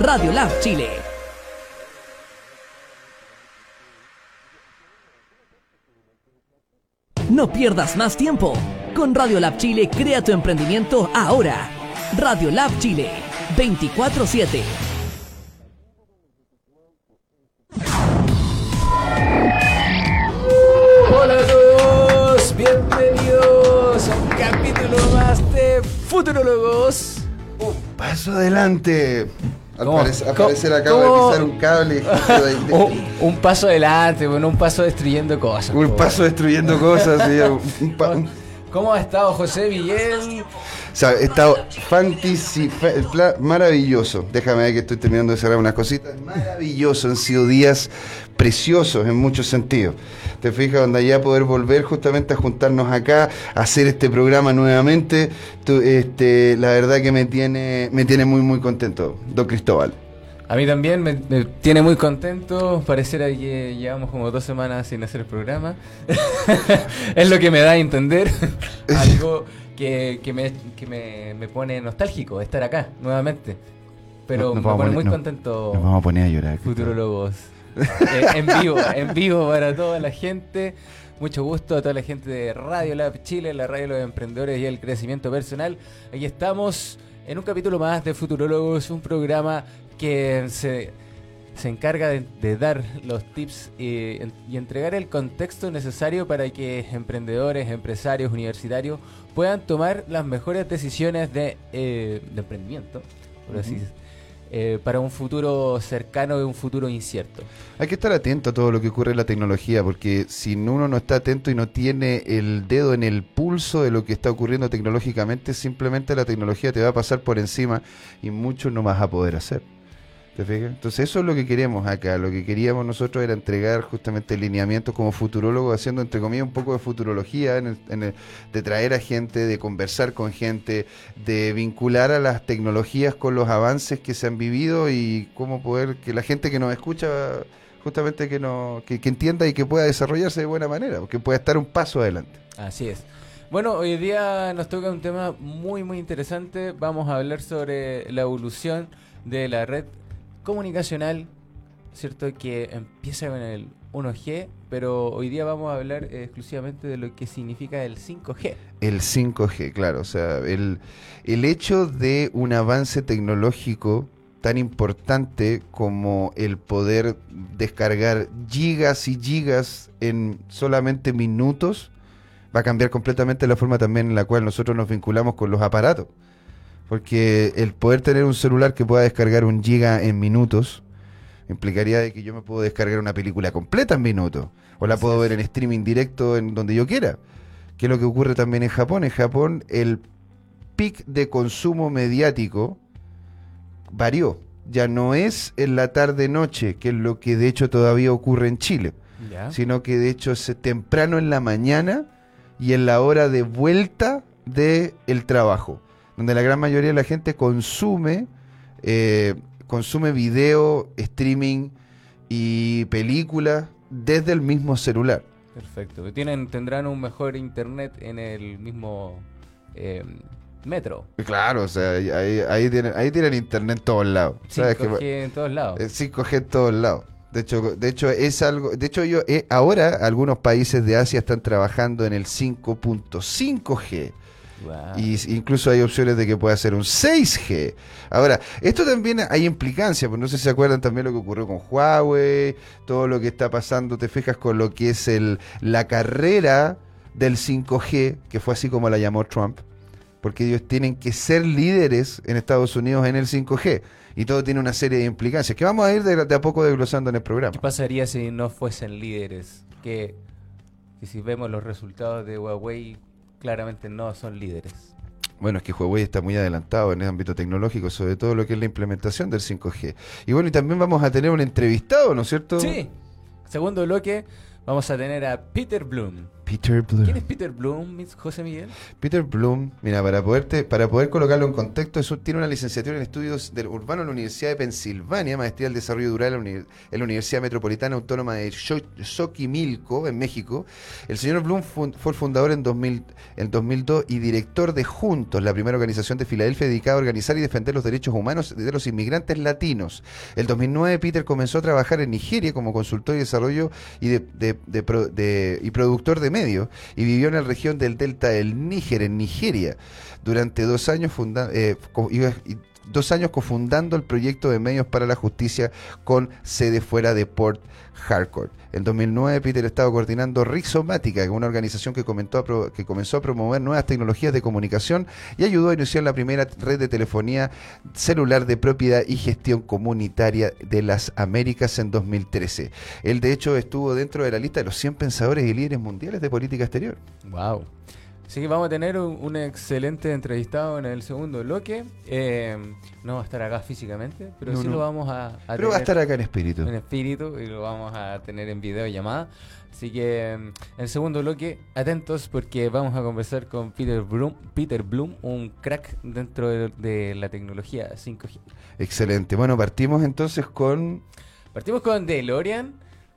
Radio Lab Chile. No pierdas más tiempo. Con Radio Lab Chile crea tu emprendimiento ahora. Radio Lab Chile 24/7. Hola a todos, bienvenidos a un capítulo más de Futurologos. Un paso adelante. Al, al parecer acabo ¿Cómo? de pisar un cable. de- Un, un paso adelante, bueno, un paso destruyendo cosas. un po. paso destruyendo cosas. sí, un- un ¿Cómo ha estado José Miguel? o sea, he estado maravilloso. Déjame ver que estoy terminando de cerrar unas cositas. Maravilloso. Han sido días preciosos en muchos sentidos. Te fijas, donde ya poder volver justamente a juntarnos acá, a hacer este programa nuevamente. tú, este, la verdad que me tiene, me tiene muy, muy contento, don Cristóbal. A mí también me, me tiene muy contento. Pareciera que llevamos como dos semanas sin hacer el programa. es lo que me da a entender. Algo que, que me, que me, me pone nostálgico estar acá nuevamente. Pero No- me pone poner- muy no, contento. Nos vamos a poner a llorar. Eh, en vivo, en vivo para toda la gente. Mucho gusto a toda la gente de Radio Lab Chile, la radio de los emprendedores y el crecimiento personal. Aquí estamos en un capítulo más de Futurologos, un programa que se, se encarga de, dar los tips y, y entregar el contexto necesario para que emprendedores, empresarios, universitarios puedan tomar las mejores decisiones de, eh, de emprendimiento, por así eh, para un futuro cercano y un futuro incierto. Hay que estar atento a todo lo que ocurre en la tecnología, porque si uno no está atento y no tiene el dedo en el pulso de lo que está ocurriendo tecnológicamente, simplemente la tecnología te va a pasar por encima y mucho no vas a poder hacer. Entonces eso es lo que queremos acá. Lo que queríamos nosotros era entregar justamente lineamientos como futurólogos, haciendo entre comillas un poco de futurología, en el- en el- de traer a gente, de conversar con gente, de vincular a las tecnologías con los avances que se han vivido y cómo poder que la gente que nos escucha justamente que, no, que, que entienda y que pueda desarrollarse de buena manera, que pueda estar un paso adelante. Así es. Bueno, hoy día nos toca un tema muy muy interesante. Vamos a hablar sobre la evolución de la red comunicacional, ¿cierto? Que empieza con el 1G, pero hoy día vamos a hablar exclusivamente de lo que significa el 5G. El 5G, claro, o sea, el, el hecho de un avance tecnológico tan importante como el poder descargar gigas y gigas en solamente minutos va a cambiar completamente la forma también en la cual nosotros nos vinculamos con los aparatos. Porque el poder tener un celular que pueda descargar un giga en minutos implicaría de que yo me puedo descargar una película completa en minutos o la puedo ver en streaming directo en donde yo quiera. ¿Qué es lo que ocurre también en Japón? En Japón el pic de consumo mediático varió. Ya no es en la tarde-noche, que es lo que de hecho todavía ocurre en Chile, sino que de hecho es temprano en la mañana y en la hora de vuelta del el trabajo, donde la gran mayoría de la gente consume, eh, consume video, streaming y películas desde el mismo celular. Perfecto. Tienen, tendrán un mejor internet en el mismo eh, metro. Claro, o sea, ahí, ahí tienen, ahí tienen internet en todos lados. ¿sabes? Que- 5G en todos lados. Eh, 5G en todos lados. De hecho, de hecho es algo, de hecho yo eh, ahora algunos países de Asia están trabajando en el 5.5G Y incluso hay opciones de que pueda ser un 6G. Ahora, esto también hay implicancia, pues no sé si se acuerdan también lo que ocurrió con Huawei, todo lo que está pasando, te fijas con lo que es el la carrera del 5G, que fue así como la llamó Trump, porque ellos tienen que ser líderes en Estados Unidos en el 5G. Y todo tiene una serie de implicancias que vamos a ir de, de a poco desglosando en el programa. ¿Qué pasaría si no fuesen líderes? Que, que si vemos los resultados de Huawei, claramente no son líderes. Bueno, es que Huawei está muy adelantado en el ámbito tecnológico, sobre todo lo que es la implementación del 5G. Y bueno, y también vamos a tener un entrevistado, ¿no es cierto? Sí. Segundo bloque, vamos a tener a Peter Bloom. Peter Bloom. ¿Quién es Peter Bloom, José Miguel? Peter Bloom, mira, para poderte, para poder colocarlo en contexto, tiene una licenciatura en estudios del urbano en la Universidad de Pensilvania, maestría en desarrollo rural en la Universidad Metropolitana Autónoma de Xo- Xochimilco, en México. El señor Bloom fue el fundador en, 2000, en 2002 y director de Juntos, la primera organización de Filadelfia dedicada a organizar y defender los derechos humanos de los inmigrantes latinos. El 2009 Peter comenzó a trabajar en Nigeria como consultor y desarrollo y, de, de- de- y productor de medios y vivió en la región del delta del Níger, en Nigeria, durante dos años, funda- eh, dos años cofundando el proyecto de medios para la justicia con sede fuera de Port Harcourt. En 2009 Peter estaba coordinando Rixomática, una organización que, a que comenzó a promover nuevas tecnologías de comunicación y ayudó a iniciar la primera red de telefonía celular de propiedad y gestión comunitaria de las Américas en 2013. Él de hecho estuvo dentro de la lista de los 100 pensadores y líderes mundiales de política exterior. Wow. Así que vamos a tener un, un excelente entrevistado en el segundo bloque. Eh, no va a estar acá físicamente, pero No, sí no. lo vamos a, a Pero va a estar acá en espíritu. en espíritu y lo vamos a tener en videollamada. Así que mm, en el segundo bloque, atentos porque vamos a conversar con Peter Bloom, Peter Bloom un crack dentro de, de la tecnología 5G. Excelente. Bueno, partimos entonces con... Partimos con DeLorean.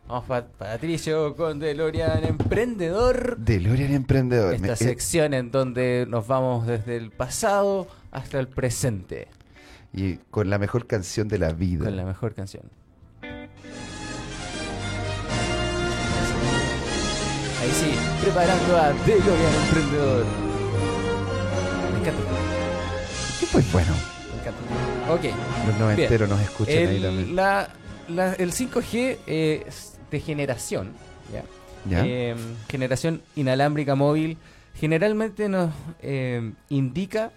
Vamos pa- Patricio con DeLorean Emprendedor. DeLorean Emprendedor. Esta Me- eh, sección en donde nos vamos desde el pasado hasta el presente y con la mejor canción de la vida. con la mejor canción. Ahí sí, preparando a DeLorean Emprendedor. Me encanta. Sí, pues bueno, Me encanta. Ok. los noventeros nos escuchan ahí El, también. la- la- el 5G eh, de generación, ¿ya? ¿Ya? Eh, generación inalámbrica móvil, generalmente nos eh, indica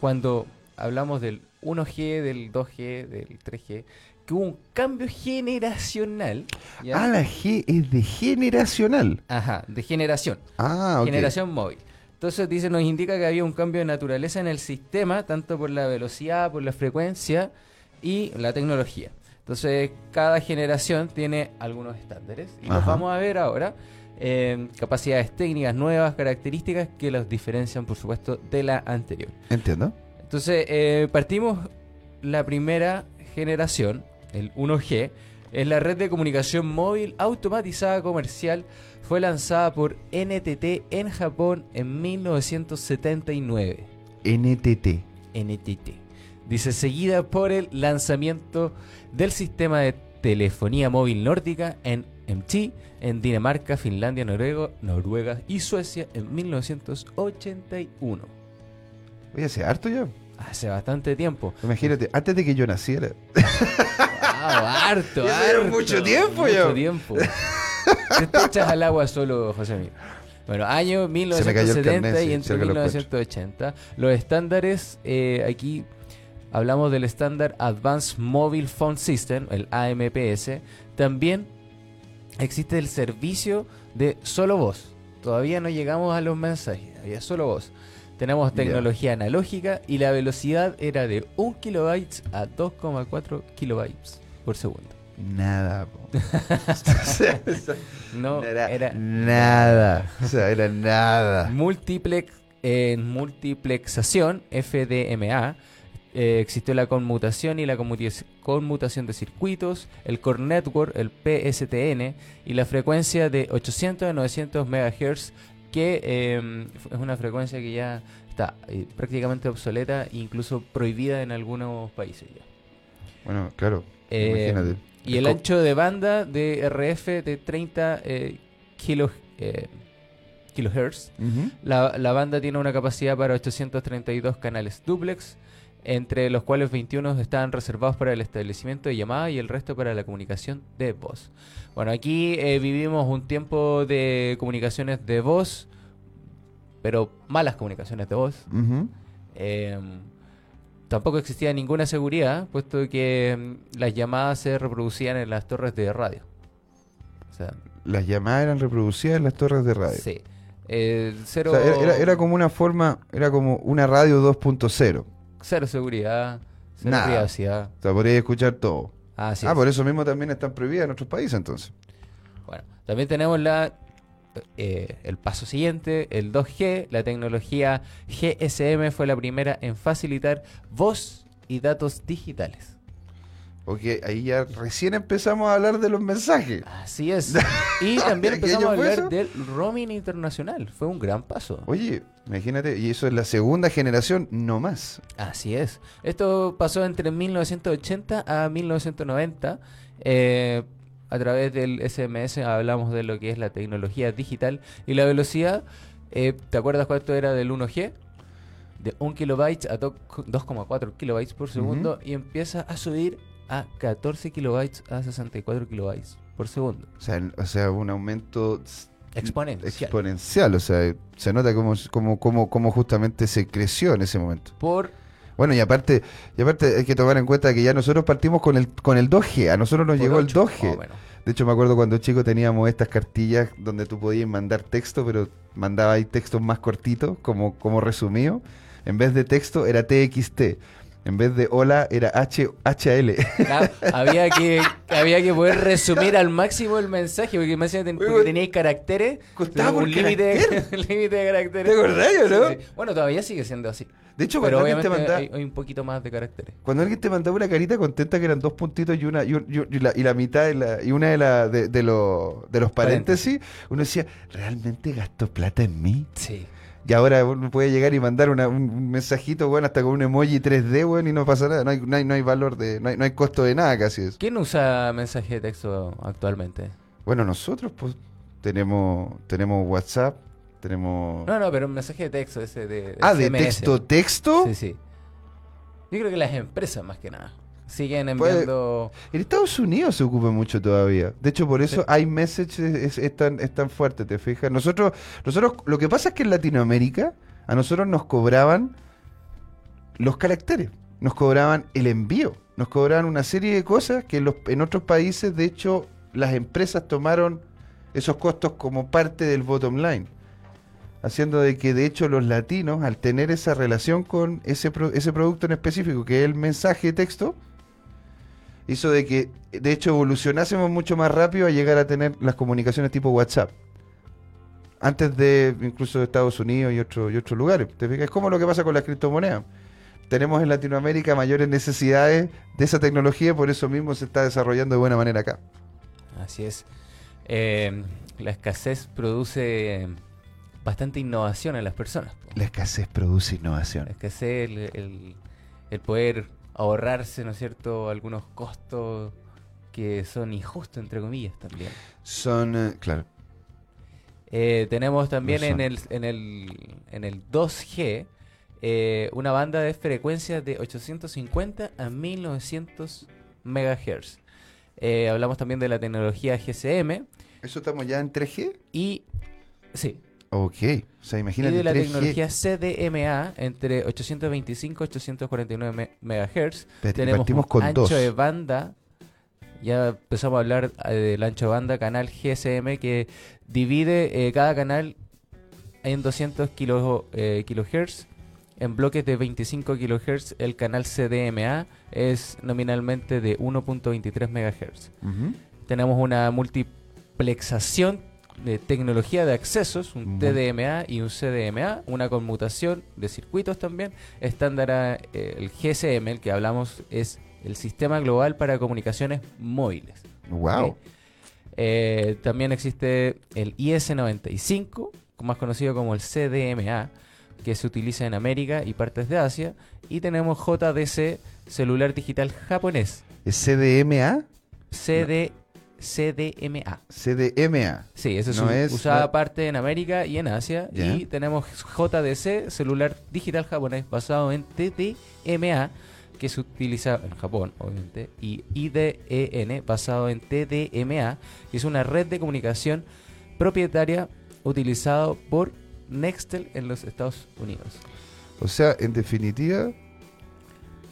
cuando hablamos del 1G, del 2G, del 3G, que hubo un cambio generacional. ¿ya? Ah, la G es de generacional. Ajá, de generación. Ah. Generación móvil. Entonces dice, nos indica que había un cambio de naturaleza en el sistema, tanto por la velocidad, por la frecuencia y la tecnología. Entonces, cada generación tiene algunos estándares y los Ajá. vamos a ver ahora. eh, capacidades técnicas nuevas, características que los diferencian, por supuesto, de la anterior. Entiendo. Entonces, eh, partimos la primera generación, el 1G, es la red de comunicación móvil automatizada comercial. Fue lanzada por NTT en Japón en 1979. NTT. NTT. Dice, seguida por el lanzamiento del sistema de telefonía móvil nórdica en MT en Dinamarca, Finlandia, Noruega, Noruega y Suecia en 1981. Oye, hace harto ya. Hace bastante tiempo. Imagínate, antes de que yo naciera. Ah, harto, Ya harto. mucho tiempo mucho tiempo. Te, te echas al agua solo, José Miguel. Bueno, año me cayó el 1970 carnet, sí, y entre cerca lo 1980. Los estándares, eh, aquí hablamos del estándar Advanced Mobile Phone System, el AMPS. También existe el servicio de solo voz. Todavía no llegamos a los mensajes, había solo voz. Tenemos tecnología analógica y la velocidad era de 1 kilobytes a 2,4 kilobytes por segundo. Nada. No, era, era nada. O sea, era nada. multiplex en multiplexación FDMA eh, existió la conmutación y la conmutación de circuitos, el Core Network, el PSTN y la frecuencia de 800 a 900 MHz que eh, es una frecuencia que ya está eh, prácticamente obsoleta e incluso prohibida en algunos países ya. Bueno, claro. Eh, imagínate. Y el ancho de banda de RF de 30 eh, kilo, eh, kilohertz la, la banda tiene una capacidad para 832 canales duplex, entre los cuales 21 están reservados para el establecimiento de llamada y el resto para la comunicación de voz. Bueno, aquí eh, vivimos un tiempo de comunicaciones de voz, pero malas comunicaciones de voz. Eh, tampoco existía ninguna seguridad, puesto que mm, las llamadas se reproducían en las torres de radio. O sea, Las llamadas eran reproducidas en las torres de radio. sí. Eh, cero, O sea, era, era- era como una forma, era como una radio 2.0. Cero seguridad, cero Nada. privacidad. O sea, podrías escuchar todo. Así ah, es. por eso mismo también están prohibidas en otros países entonces. Bueno, también tenemos la eh, el paso siguiente, el 2G, la tecnología GSM fue la primera en facilitar voz y datos digitales. Ok, ahí ya recién empezamos a hablar de los mensajes. Así es. Y también ¿Qué empezamos a hablar del roaming internacional. Fue un gran paso. Oye, imagínate, y eso es la segunda generación, no más. Así es. Esto pasó entre 1980 a 1990. eh, a través del SMS hablamos de lo que es la tecnología digital y la velocidad. eh, ¿Te acuerdas cuánto era del 1G? De 1 kilobytes a do- 2,4 kilobytes por segundo y empieza a subir a 14 kilobytes a 64 kilobytes por segundo. O sea, o sea un aumento Exponencial. exponencial. O sea, se nota cómo, cómo, cómo, cómo justamente se creció en ese momento. por Bueno, y aparte, y aparte hay que tomar en cuenta que ya nosotros partimos con el, con el 2G. A nosotros nos por llegó el ocho, 2G. más o menos. De hecho, me acuerdo cuando chico teníamos estas cartillas donde tú podías mandar texto, pero mandaba ahí textos más cortitos, como, como resumido. En vez de texto era TXT. En vez de hola era H, HL. Claro, había que había que poder resumir al máximo el mensaje porque Oye, que teníais caracteres costaba un límite límite de caracteres ¿Te acordás, no? Sí, sí. bueno todavía sigue siendo así De hecho, pero cuando alguien, te mandaba, hay, hay un poquito más de caracteres cuando alguien te mandaba una carita contenta que eran dos puntitos y una y, y y la, y la mitad de la- y una de, la, de, de lo- de los paréntesis, uno decía, ¿realmente gastó plata en mí? sí Y ahora uno puede llegar y mandar una- un, mensajito, bueno, hasta con un emoji 3D, bueno, y no pasa nada. No hay, no hay, no hay valor de, no hay, no hay costo de nada casi eso. ¿quién usa mensaje de texto actualmente? Bueno, nosotros pues tenemos, tenemos WhatsApp, tenemos... no no pero un mensaje de texto ese de, de ah, de texto, texto. sí sí yo creo que las empresas más que nada siguen enviando En Estados Unidos se ocupa mucho todavía. De hecho, por eso iMessage es, es- es tan, es tan fuerte, ¿te fijas? Nosotros, nosotros, lo que pasa es que en Latinoamérica a nosotros nos cobraban los caracteres, nos cobraban el envío, nos cobraban una serie de cosas que en, los, en otros países, de hecho, las empresas tomaron esos costos como parte del bottom line. Haciendo de que, de hecho, los latinos, al tener esa relación con ese, pro- ese producto en específico, que es el mensaje de texto, hizo de que, de hecho, evolucionásemos mucho más rápido a llegar a tener las comunicaciones tipo WhatsApp. Antes de incluso de Estados Unidos y, otro- y otros lugares. ¿Te fijas? Es como lo que pasa con las criptomonedas. Tenemos en Latinoamérica mayores necesidades de esa tecnología, por eso mismo se está desarrollando de buena manera acá. Así es. Eh, la escasez produce bastante innovación en las personas. La escasez produce La innovación. escasez, el, el- el poder ahorrarse, ¿no es cierto?, algunos costos que son injustos, entre comillas, también. Son, eh, claro, Eh, tenemos también en el, en, el, en el 2G eh, una banda de frecuencias de 850 a 1900 MHz. Hablamos también de la tecnología GSM ¿Eso estamos ya en 3G? y... Sí, Ok. O sea, y imagínate de la 3G. tecnología CDMA entre 825 y 849 me- MHz. Tenemos partimos con ancho dos. de banda. Ya empezamos a hablar eh, del ancho de banda canal GSM que divide eh, cada canal en 200 kilo, eh, kilohertz. En bloques de 25 kilohertz el canal CDMA es nominalmente de 1.23 MHz. Ujú. Tenemos una multiplexación de tecnología de accesos, un TDMA y un CDMA, una conmutación de circuitos también. Estándar, eh, el GSM, el que hablamos, es el Sistema Global para Comunicaciones Móviles. Wow. Eh, también existe el IS-95, más conocido como el CDMA, que se utiliza en América y partes de Asia. Y tenemos JDC, celular digital japonés, ¿Es CDMA? CD, CDMA. CDMA. Sí, ese es, No un- es- usada no- parte en América y en Asia. Y tenemos JDC, celular digital japonés, basado en TDMA, que se utiliza en Japón, obviamente. Y IDEN, basado en TDMA, que es una red de comunicación propietaria utilizado por Nextel en los Estados Unidos. O sea, en definitiva,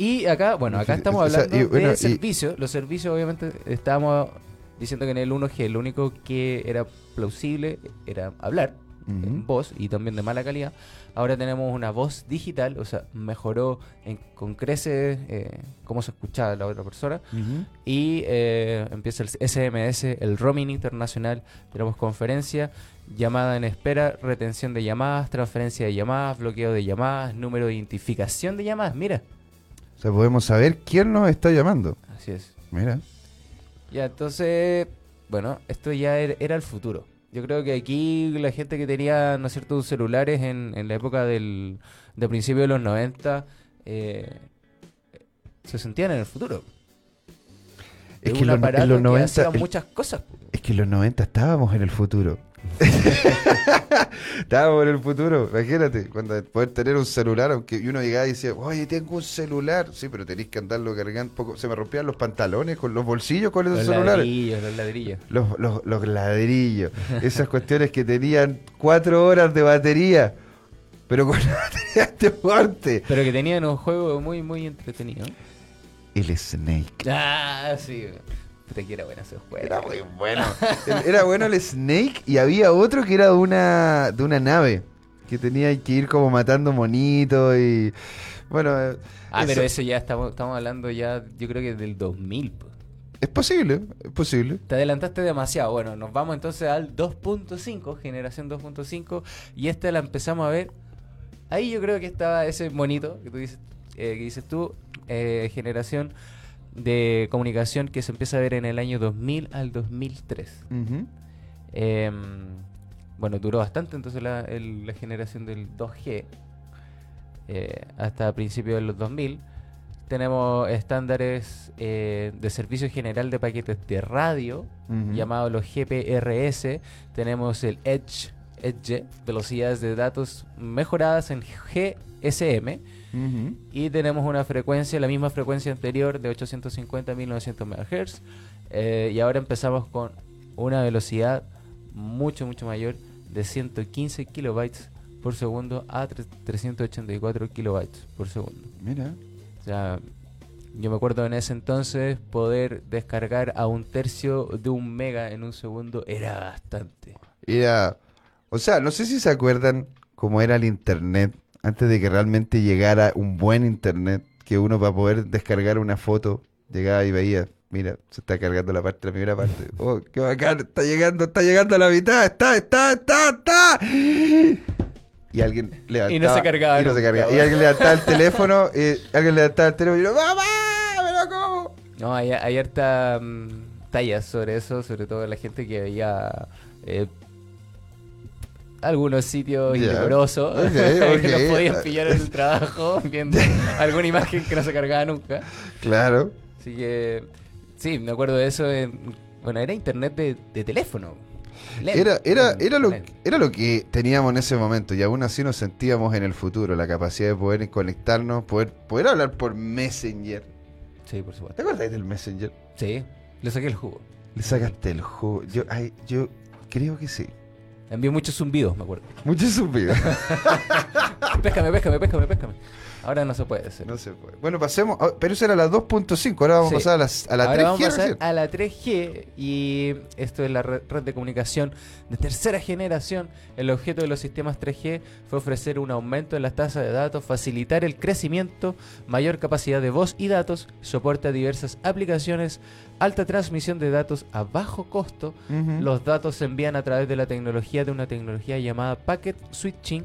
Y acá, bueno, acá estamos o sea, hablando y bueno, de servicios. Los servicios, obviamente, estábamos diciendo que en el 1G lo único que era plausible era hablar, en voz y también de mala calidad. Ahora tenemos una voz digital, o sea, mejoró en, con creces eh, cómo se escuchaba la otra persona. Y eh, empieza el SMS, el roaming internacional, tenemos conferencia, llamada en espera, retención de llamadas, transferencia de llamadas, bloqueo de llamadas, número de identificación de llamadas, mira. O sea, podemos saber quién nos está llamando. Así es. Mira. Ya, entonces, bueno, esto ya er- era el futuro. Yo creo que aquí la gente que tenía, ¿no es cierto?, celulares en, en la época del, de principio de los 90, eh, se sentían en el futuro. Es que un en los- en aparato los que 90 hacía el- muchas cosas. Es que en los 90 estábamos en el futuro. estábamos en el futuro, imagínate, cuando poder tener un celular, aunque uno llegaba y decía, oye, tengo un celular. Sí, pero tenéis que andarlo cargando. Poco. Se me rompían los pantalones con los bolsillos con esos Los celulares. ladrillos, los ladrillos. Los, los, los ladrillos. Esas cuestiones que tenían cuatro horas de batería. Pero con la batería este fuerte. Pero que tenían un juego muy, muy entretenido. El Snake. Ah, sí. Puta que era bueno ese juego. Era muy bueno. El- Era bueno el Snake y había otro que era de una, de una nave. Que tenía que ir como matando monitos y... Bueno, eh, Ah, eso- pero eso ya estamos, estamos hablando ya, yo creo que del 2000. po. es posible, es posible. Te adelantaste demasiado. Bueno, nos vamos entonces al 2.5, generación 2.5, y esta la empezamos a ver. Ahí yo creo que estaba ese monito que tú dices, eh, que dices tú, eh, generación de comunicación que se empieza a ver en el año 2000 al 2003. Ujú. Em, bueno, duró bastante entonces la, el- la generación del 2G eh, hasta principios de los 2000. Tenemos estándares eh, de servicio general de paquetes de radio, llamados los GPRS. Tenemos el Edge, Edge, velocidades de datos mejoradas en GSM. Y tenemos una frecuencia, la misma frecuencia anterior de 850 a 1900 MHz. Eh, y ahora empezamos con una velocidad mucho, mucho mayor de 115 kilobytes por segundo a tre- 384 kilobytes por segundo. Mira. O sea, yo me acuerdo en ese entonces poder descargar a un tercio de un mega en un segundo era bastante. Era... O sea, no sé si se acuerdan cómo era el internet antes de que realmente llegara un buen internet, que uno para poder descargar una foto llegaba y veía, mira, se está cargando la parte, la primera parte. Oh, qué bacán, está llegando, está llegando a la mitad, está, está, está, está. Y alguien levantaba. Y no se cargaba Y, no se cargaba. Y bueno. alguien levantaba el teléfono, y alguien levantaba el teléfono y yo, ¡mamá! ¿Pero cómo? No, hay, hay harta mm, tallas sobre eso, sobre todo la gente que veía eh, algunos sitios Ya. indecorosos que ok. los podían pillar en el trabajo viendo alguna imagen que no se cargaba nunca. Claro. Así que, sí, me acuerdo de eso. en- bueno, era internet de, de teléfono. Era, era, era, lo, era lo que teníamos en ese momento y aún así nos sentíamos en el futuro, la capacidad de poder conectarnos, poder, poder hablar por Messenger. Sí, por supuesto. ¿Te acuerdas del Messenger? Sí, le saqué el jugo. Le sacaste el juego. Yo, ay, yo creo que sí. Envié muchos zumbidos, me acuerdo. Mucho subido. Péscame, péscame, péscame, péscame. Ahora no se puede hacer. no se puede. Bueno, pasemos. ah, Pero eso era la 2.5. Ahora vamos Sí. a pasar a, las- a la Ahora 3G. vamos a pasar recién. a la 3G y esto es la red, red de comunicación de tercera generación. El objeto de los sistemas 3G fue ofrecer un aumento en las tasas de datos, facilitar el crecimiento, mayor capacidad de voz y datos, soporte a diversas aplicaciones, alta transmisión de datos a bajo costo. Los datos se envían a través de la tecnología de una tecnología llamada Packet Switching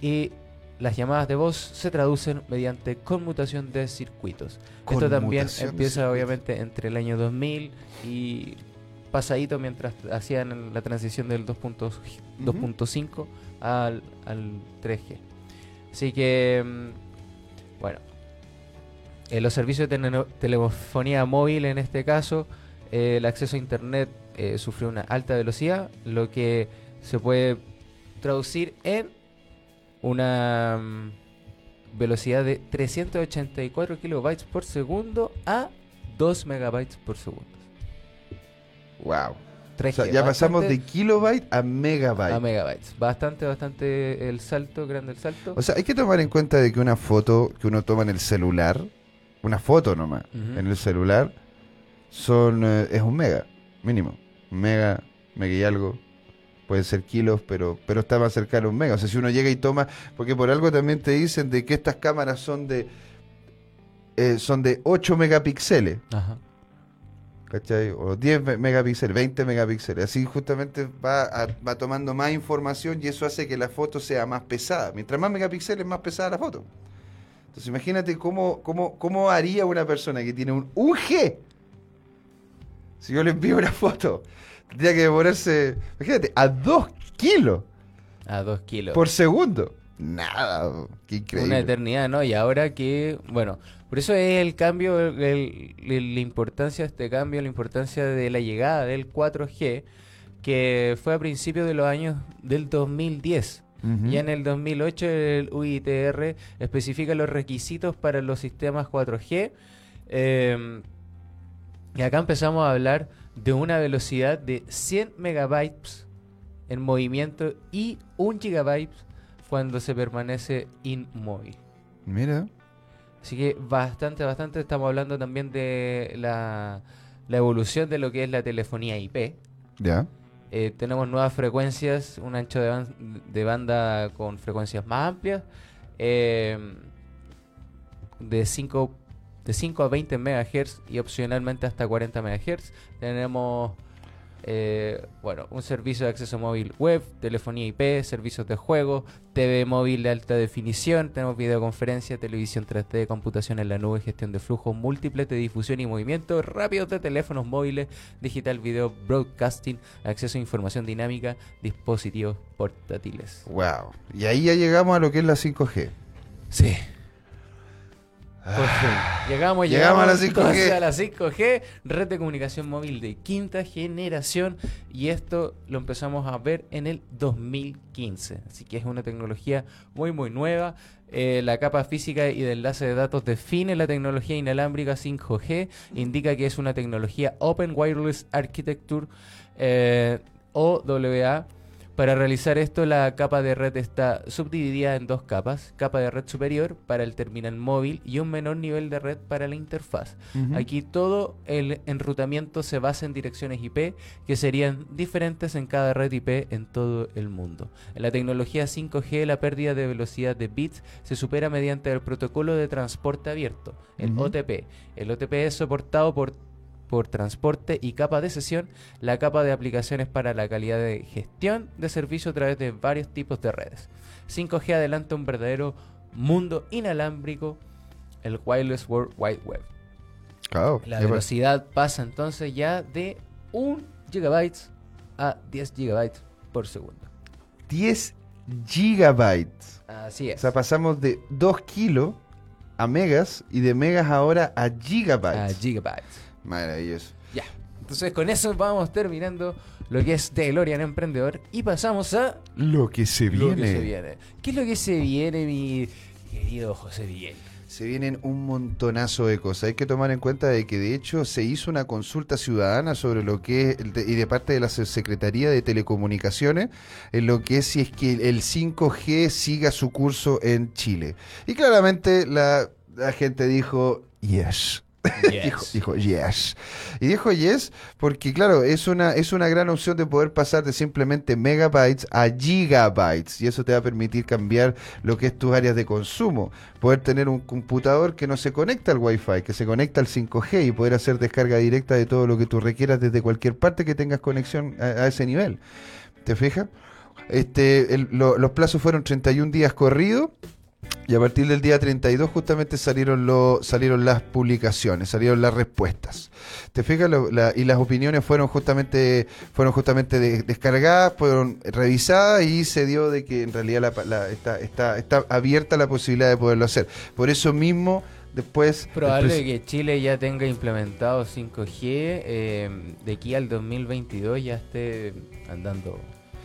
y las llamadas de voz se traducen mediante conmutación de circuitos. Esto también empieza obviamente entre el año 2000 y pasadito mientras hacían la transición del 2.0 2.5 al, al 3G. Así que, mm, bueno, en los servicios de tele- telefonía móvil en este caso, eh, el acceso a Internet eh, sufrió una alta velocidad, lo que se puede traducir en una mm, velocidad de 384 kilobytes por segundo a 2 megabytes por segundo. Wow. 3G, O sea, ya pasamos de kilobyte a megabyte. a megabytes. Bastante, bastante el salto, grande el salto. O sea, hay que tomar en cuenta de que una foto que uno toma en el celular, una foto nomás, en el celular, son eh, es un mega, mínimo. Mega, mega y algo. Pueden ser kilos, pero, pero está más cercano a un mega. O sea, si uno llega y toma, porque por algo también te dicen de que estas cámaras son de eh, son de 8 megapíxeles. Ajá. ¿Cachai? O 10 me- megapíxeles, 20 megapíxeles. Así justamente va, a- va tomando más información y eso hace que la foto sea más pesada. Mientras más megapíxeles, más pesada la foto. Entonces imagínate cómo, cómo, cómo haría una persona que tiene un, un G. Si yo le envío una foto, tendría que demorarse, imagínate, a 2 kilos A dos kilos. por segundo. Nada, qué Una increíble. eternidad, ¿no? Y ahora que, bueno, por eso es el cambio, el- el- la importancia de este cambio, la importancia de la llegada del 4G, que fue a principios de los años del 2010. Ujú. Ya en el 2008 el UITR especifica los requisitos para los sistemas 4G. eh, y acá empezamos a hablar de una velocidad de 100 megabytes en movimiento y 1 gigabyte cuando se permanece inmóvil. Mira. Así que bastante, bastante estamos hablando también de la, la evolución de lo que es la telefonía IP. Ya. Eh, tenemos nuevas frecuencias, un ancho de, ban- de banda con frecuencias más amplias, eh, de 5 de 5 a 20 MHz y opcionalmente hasta 40 MHz. Tenemos eh, bueno, un servicio de acceso móvil web, telefonía IP, servicios de juego, TV móvil de alta definición, tenemos videoconferencia, televisión 3D, computación en la nube, gestión de flujos múltiples de difusión y movimiento, rápidos de teléfonos móviles, digital video broadcasting, acceso a información dinámica, dispositivos portátiles. Wow. Y ahí ya llegamos a lo que es la 5G. Sí. Fin. Llegamos, Ah. Llegamos a la entonces 5G. a la 5G, red de comunicación móvil de quinta generación. Y esto lo empezamos a ver en el 2015. Así que es una tecnología muy, muy nueva. Eh, la capa física y de enlace de datos define la tecnología inalámbrica 5G. Indica que es una tecnología Open Wireless Architecture eh, OWA. Para realizar esto, la capa de red está subdividida en dos capas, capa de red superior para el terminal móvil y un menor nivel de red para la interfaz. Aquí todo el enrutamiento se basa en direcciones IP que serían diferentes en cada red IP en todo el mundo. En la tecnología 5G la pérdida de velocidad de bits se supera mediante el protocolo de transporte abierto, el. OTP. El OTP es soportado por por transporte y capa de sesión, la capa de aplicaciones para la calidad de gestión de servicio a través de varios tipos de redes. 5G adelanta un verdadero mundo inalámbrico, el Wireless World Wide Web. Claro. La velocidad pasa entonces ya de 1 GB a 10 GB por segundo. 10 gigabytes. Así O es. sea, pasamos de 2 kilos a megas y de megas ahora a A gigabytes. Maravilloso. Ya. Entonces con eso vamos terminando lo que es DeLorean Emprendedor y pasamos a Lo que se lo viene. que se viene. ¿Qué es lo que se viene, mi querido José Miguel? Se vienen un montonazo de cosas. Hay que tomar en cuenta de que de hecho se hizo una consulta ciudadana sobre lo que es, de- y de parte de la Se- Secretaría de Telecomunicaciones, en lo que es si es que el 5G siga su curso en Chile. Y claramente la, la gente dijo, yes. dijo, dijo yes. Y dijo yes porque, claro, es una, es una gran opción de poder pasar de simplemente megabytes a gigabytes. Y eso te va a permitir cambiar lo que es tus áreas de consumo. Poder tener un computador que no se conecta al Wi-Fi, que se conecta al 5G y poder hacer descarga directa de todo lo que tú requieras desde cualquier parte que tengas conexión a, a ese nivel. ¿Te fijas? Este, el- lo- los plazos fueron 31 días corridos. Y a partir del día 32 justamente salieron, lo, salieron las publicaciones, salieron las respuestas. ¿Te fijas? Lo- la- y las opiniones fueron justamente, fueron justamente de- descargadas, fueron revisadas y se dio de que en realidad la, la- está, está, está abierta la posibilidad de poderlo hacer. Por eso mismo, después... Probable que Chile ya tenga implementado 5G, eh, de aquí al 2022 ya esté andando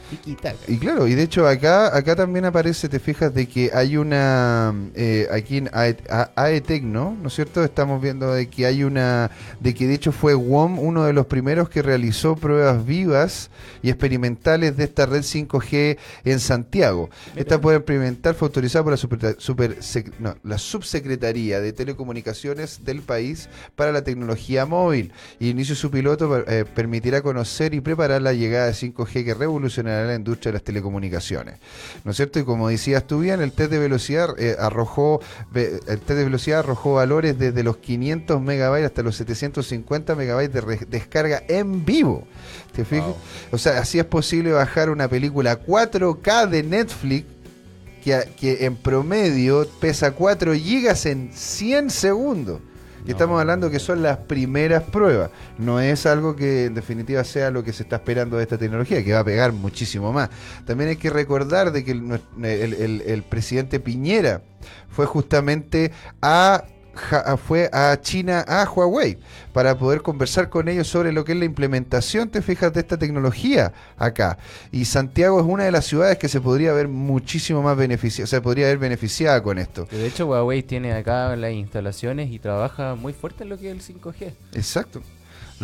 tiki-taka. Y claro, y de hecho acá acá también aparece, te fijas, de que hay una, eh, aquí en AE- A- AETEC, ¿no? ¿No es cierto? Estamos viendo de que hay una, de que de hecho fue WOM uno de los primeros que realizó pruebas vivas y experimentales de esta red 5G en Santiago. Esta prueba experimental fue autorizada por la, super, no, la Subsecretaría de Telecomunicaciones del país para la tecnología móvil. Y inicio su piloto eh, permitirá conocer y preparar la llegada de 5G que revolucionará la industria de las telecomunicaciones. ¿No es cierto? Y como decías tú bien, el test de velocidad eh, arrojó el test de velocidad arrojó valores desde los 500 megabytes hasta los 750 megabytes de descarga en vivo. ¿Te fijas? O sea, así es posible bajar una película 4K de Netflix que, en promedio pesa 4 gigas en 100 segundos. Y estamos hablando que son las primeras pruebas. No es algo que en definitiva sea lo que se está esperando de esta tecnología, que va a pegar muchísimo más. También hay que recordar de que el presidente Piñera fue justamente a fue a China, a Huawei, para poder conversar con ellos sobre lo que es la implementación, te fijas, de esta tecnología acá. Y Santiago es una de las ciudades que se podría ver muchísimo más beneficiada, o sea, podría haber beneficiada con esto. De hecho, Huawei tiene acá las instalaciones y trabaja muy fuerte en lo que es el 5G. Exacto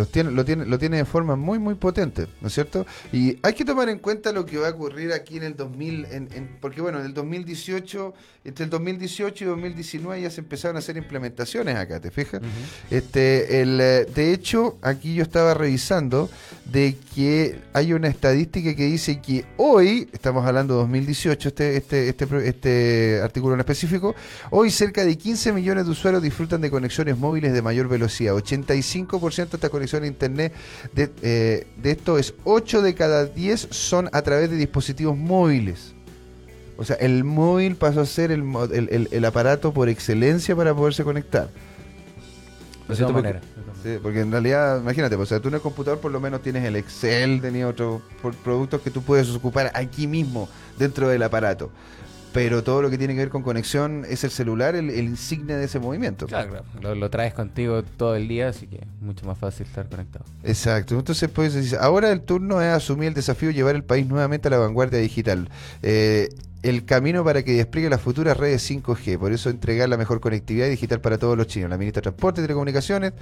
tiene, lo, tiene, lo tiene de forma muy, muy potente, ¿no es cierto? Y hay que tomar en cuenta lo que va a ocurrir aquí en el 2000, en, porque bueno, en el 2018, entre el 2018 y 2019 ya se empezaron a hacer implementaciones acá, ¿te fijas? este, el, eh, de hecho, aquí yo estaba revisando de que hay una estadística que dice que hoy, estamos hablando de 2018, este, este, este, este artículo en específico, hoy cerca de 15 millones de usuarios disfrutan de conexiones móviles de mayor velocidad, 85% de esta conexión a Internet de, eh, de esto es 8 de cada 10 son a través de dispositivos móviles. O sea, el móvil pasó a ser el, el, el, aparato por excelencia para poderse conectar. de todas manera. Sí, porque en realidad, imagínate, pues, o sea, tú en el computador por lo menos tienes el Excel, tenías otros productos que tú puedes ocupar aquí mismo, dentro del aparato pero todo lo que tiene que ver con conexión es el celular el, insignia de ese movimiento. Claro, Lo, traes contigo todo el día, así que es mucho más fácil estar conectado. Exacto. Entonces, pues, ahora el turno es asumir el desafío de llevar el país nuevamente a la vanguardia digital. Eh, el camino para que despliegue las futuras redes 5G. Por eso entregar la mejor conectividad digital para todos los chinos. La ministra de Transporte y Telecomunicaciones,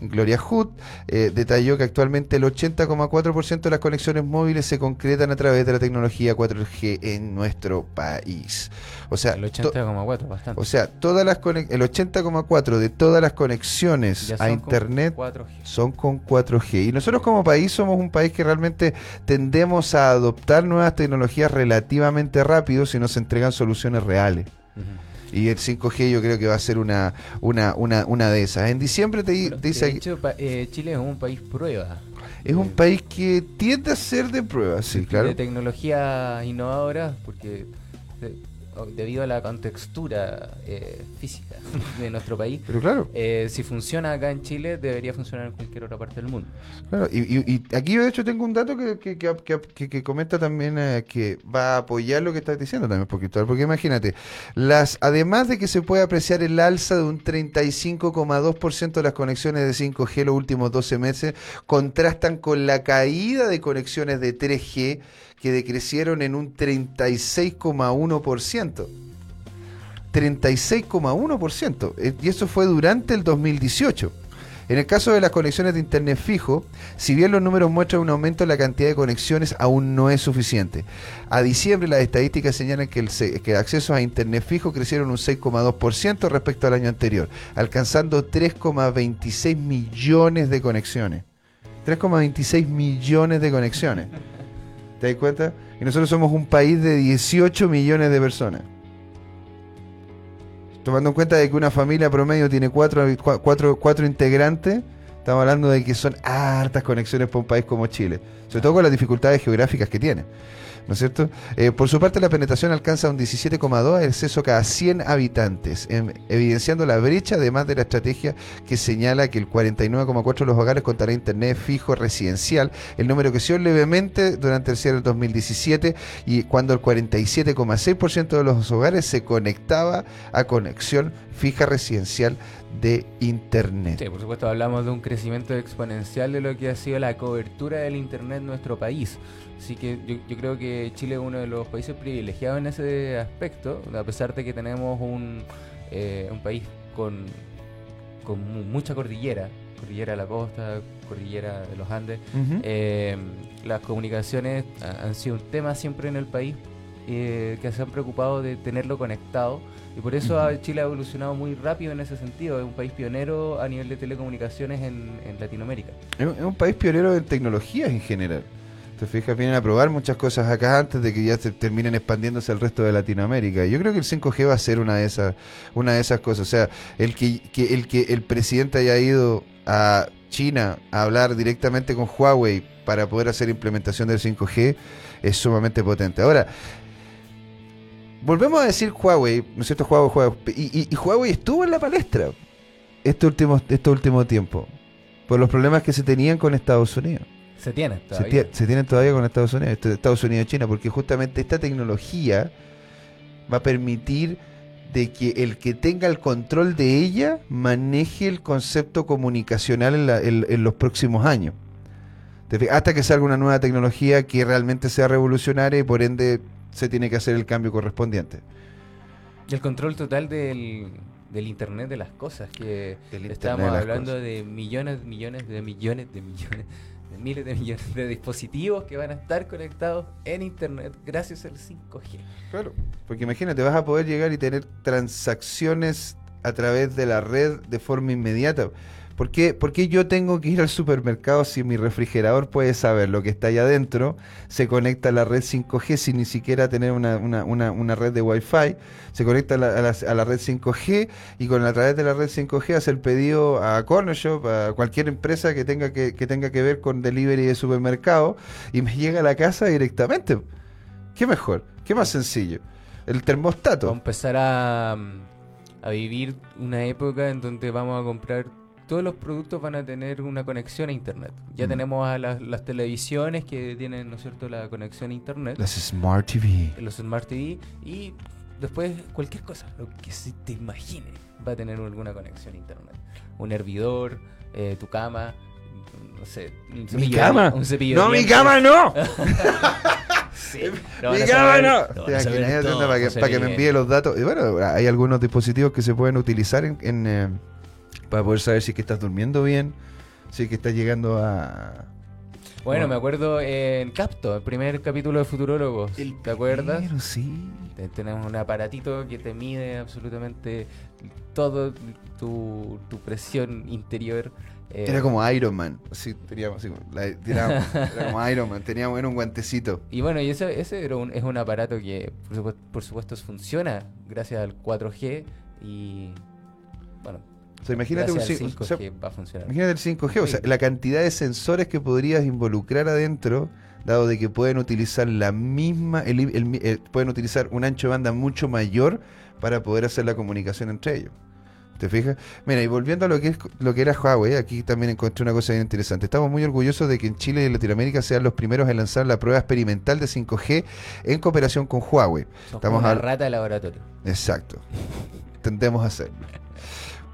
Gloria Hood, eh, detalló que actualmente el 80,4% de las conexiones móviles se concretan a través de la tecnología 4G en nuestro país. O sea, el 80,4 bastante. O sea, todas las el 80,4 de todas las conexiones a internet son con 4G. Y nosotros como país somos un país que realmente tendemos a adoptar nuevas tecnologías relativamente rápido si nos entregan soluciones reales. Y el 5G yo creo que va a ser una, una, una, una de esas. En diciembre te, dice... De hecho, eh, Chile es un país prueba. Es un país que tiende a ser de prueba, sí, claro. De tecnología innovadora, porque debido a la contextura eh, física de nuestro país. Pero claro. Eh, si funciona acá en Chile, debería funcionar en cualquier otra parte del mundo. Claro, y, aquí de hecho tengo un dato que, que, comenta también eh, que va a apoyar lo que estás diciendo también, porque, porque imagínate, las además de que se puede apreciar el alza de un 35,2% de las conexiones de 5G los últimos 12 meses, contrastan con la caída de conexiones de 3G que decrecieron en un 36,1%. 36,1%. Eh, y eso fue durante el 2018. En el caso de las conexiones de Internet fijo, si bien los números muestran un aumento en la cantidad de conexiones, aún no es suficiente. A diciembre las estadísticas señalan que el, que accesos a Internet fijo crecieron un 6,2% respecto al año anterior, alcanzando 3,26 millones de conexiones. 3,26 millones de conexiones. ¿Te das cuenta? Y nosotros somos un país de 18 millones de personas. Tomando en cuenta de que una familia promedio tiene cuatro, cuatro, integrantes, estamos hablando de que son hartas conexiones para un país como Chile. Sobre todo con las dificultades geográficas que tiene. ¿No es cierto? Eh, por su parte, la penetración alcanza un 17,2 exceso cada 100 habitantes, em, evidenciando la brecha, además de la estrategia que señala que el 49,4 de los hogares contará internet fijo residencial, el número creció levemente durante el cierre del 2017 y cuando el 47,6% de los hogares se conectaba a conexión fija residencial de Internet. Sí, por supuesto, hablamos de un crecimiento exponencial de lo que ha sido la cobertura del Internet en nuestro país. Así que yo, creo que Chile es uno de los países privilegiados en ese aspecto, a pesar de que tenemos un, eh, un país con, con mucha cordillera, cordillera de la costa, cordillera de los Andes. Eh, las comunicaciones han sido un tema siempre en el país eh, que se han preocupado de tenerlo conectado y por eso Chile ha evolucionado muy rápido en ese sentido. Es un país pionero a nivel de telecomunicaciones en, Latinoamérica. Es un país pionero en tecnologías en general. ¿Te fijas? Vienen a probar muchas cosas acá antes de que ya se terminen expandiéndose al resto de Latinoamérica. Yo creo que el 5G va a ser una de esas, una de esas cosas. O sea, el que, el que el presidente haya ido a China a hablar directamente con Huawei para poder hacer implementación del 5G es sumamente potente. Ahora, volvemos a decir Huawei, ¿no es cierto? Huawei, Huawei, y, y- y Huawei estuvo en la palestra este último, este último tiempo por los problemas que se tenían con Estados Unidos. Se tiene Se, todavía. se tienen todavía con Estados Unidos, este- Estados Unidos y China, porque justamente esta tecnología va a permitir de que el que tenga el control de ella maneje el concepto comunicacional en, la- en- en los próximos años. Hasta que salga una nueva tecnología que realmente sea revolucionaria y por ende se tiene que hacer el cambio correspondiente. Y el control total del, del Internet de las cosas, que estamos de hablando cosas. de millones, millones, de millones, de millones, de miles de millones de dispositivos que van a estar conectados en Internet gracias al 5G. Claro. Porque imagínate, vas a poder llegar y tener transacciones a través de la red de forma inmediata. ¿Por qué, por qué yo tengo que ir al supermercado si mi refrigerador puede saber lo que está allá adentro? Se conecta a la red 5G sin ni siquiera tener una, una- una- red de Wi-Fi. Se conecta a la, a la- red 5G y con a través de la red 5G hace el pedido a Corner Shop, a cualquier empresa que tenga que, que tenga que ver con delivery de supermercado y me llega a la casa directamente. ¿Qué mejor? ¿Qué más sencillo? El Vamos a termostato. empezar a, a vivir una época en donde vamos a comprar todos los productos van a tener una conexión a internet. Ya Mm. tenemos a las, las televisiones que tienen, ¿no es cierto?, la conexión a internet. Las Smart TV. los Smart TV y después cualquier cosa, lo que se te imagine, va a tener alguna conexión a internet. Un hervidor, eh, tu cama, no sé, un cepillo de- cama? un cepillo ¡No, de mi dientes. cama no! Sí, ¡Mi cama no! para que, José para que me envíe los datos. Y bueno, hay algunos dispositivos que se pueden utilizar en, en, eh, para poder saber si es que estás durmiendo bien, si es que estás llegando a... Bueno, No. me acuerdo en Capto, el primer capítulo de Futurólogos, ¿te acuerdas? Sí. Te- Tenemos un aparatito que te mide absolutamente todo tu, tu presión interior. eh, Era como Iron Man. Así, teníamos, así, la- tirábamos, era como Iron Man. Teníamos era un guantecito. Y bueno, y ese, ese era un- es un aparato que por supuesto, por supuesto funciona gracias al 4G y O sea, imagínate un gracias cin- al 5G o sea, va a funcionar. Imagínate el 5G, o sea, la cantidad de sensores que podrías involucrar adentro, dado de que pueden utilizar la misma, el, el mi- eh, pueden utilizar un ancho de banda mucho mayor para poder hacer la comunicación entre ellos. ¿Te fijas? Mira, y volviendo a lo que es lo que era Huawei, aquí también encontré una cosa bien interesante. Estamos muy orgullosos de que en Chile y en Latinoamérica sean los primeros en lanzar la prueba experimental de 5G en cooperación con Huawei. Somos estamos una rata de laboratorio. Exacto. Tendemos a hacerlo.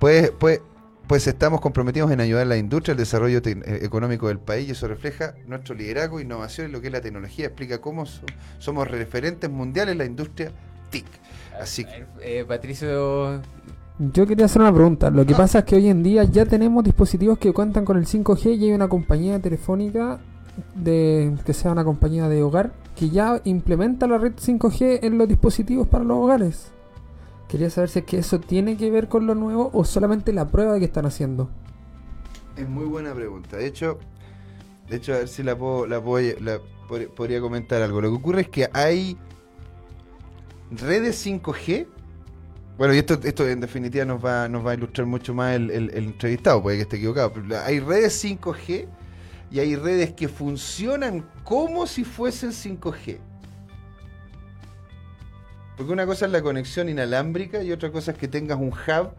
Pues, pues, pues estamos comprometidos en ayudar a la industria, el desarrollo eh, económico del país y eso refleja nuestro liderazgo, innovación en lo que es la tecnología. Explica cómo so- somos referentes mundiales en la industria TIC. Así que, Eh, Patricio, Yo quería hacer una pregunta. Lo que pasa es que hoy en día ya tenemos dispositivos que cuentan con el 5G y hay una compañía telefónica de que sea una compañía de hogar que ya implementa la red 5G en los dispositivos para los hogares. Quería saber si es que eso tiene que ver con lo nuevo o solamente la prueba que están haciendo. es muy buena pregunta. De hecho, de hecho a ver si la puedo, la puedo- podría comentar algo. Lo que ocurre es que hay redes 5G. Bueno, y esto, esto en definitiva nos va, nos va a ilustrar mucho más el, el- el entrevistado, puede que esté equivocado. Pero hay redes 5G y hay redes que funcionan como si fuesen 5G. Porque una cosa es la conexión inalámbrica y otra cosa es que tengas un hub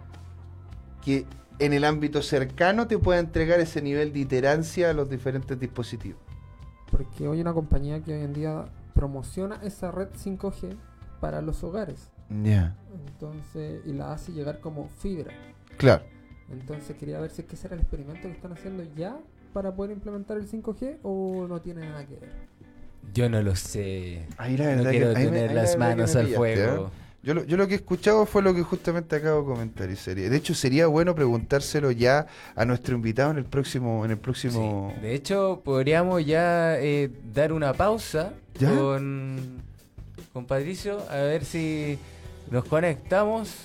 que en el ámbito cercano te pueda entregar ese nivel de iterancia a los diferentes dispositivos. Porque hoy hay una compañía que hoy en día promociona esa red 5G para los hogares. Ya. Entonces, y la hace llegar como fibra. Claro. Entonces quería ver si es que ese era el experimento que están haciendo ya para poder implementar el 5G o no tiene nada que ver. Yo no lo sé. Ahí la No quiero que- ahí me- tener las manos me al pillaste, fuego. ¿eh? Yo lo, yo lo que he escuchado fue lo que justamente acabo de comentar y sería. De hecho, sería bueno preguntárselo ya a nuestro invitado en el próximo, en el próximo. Sí, De hecho, podríamos ya eh, dar una pausa ¿Ya? con, con Patricio a ver si nos conectamos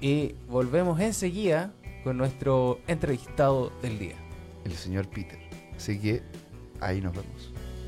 y volvemos enseguida con nuestro entrevistado del día. el señor Peter. Así que ahí nos vemos.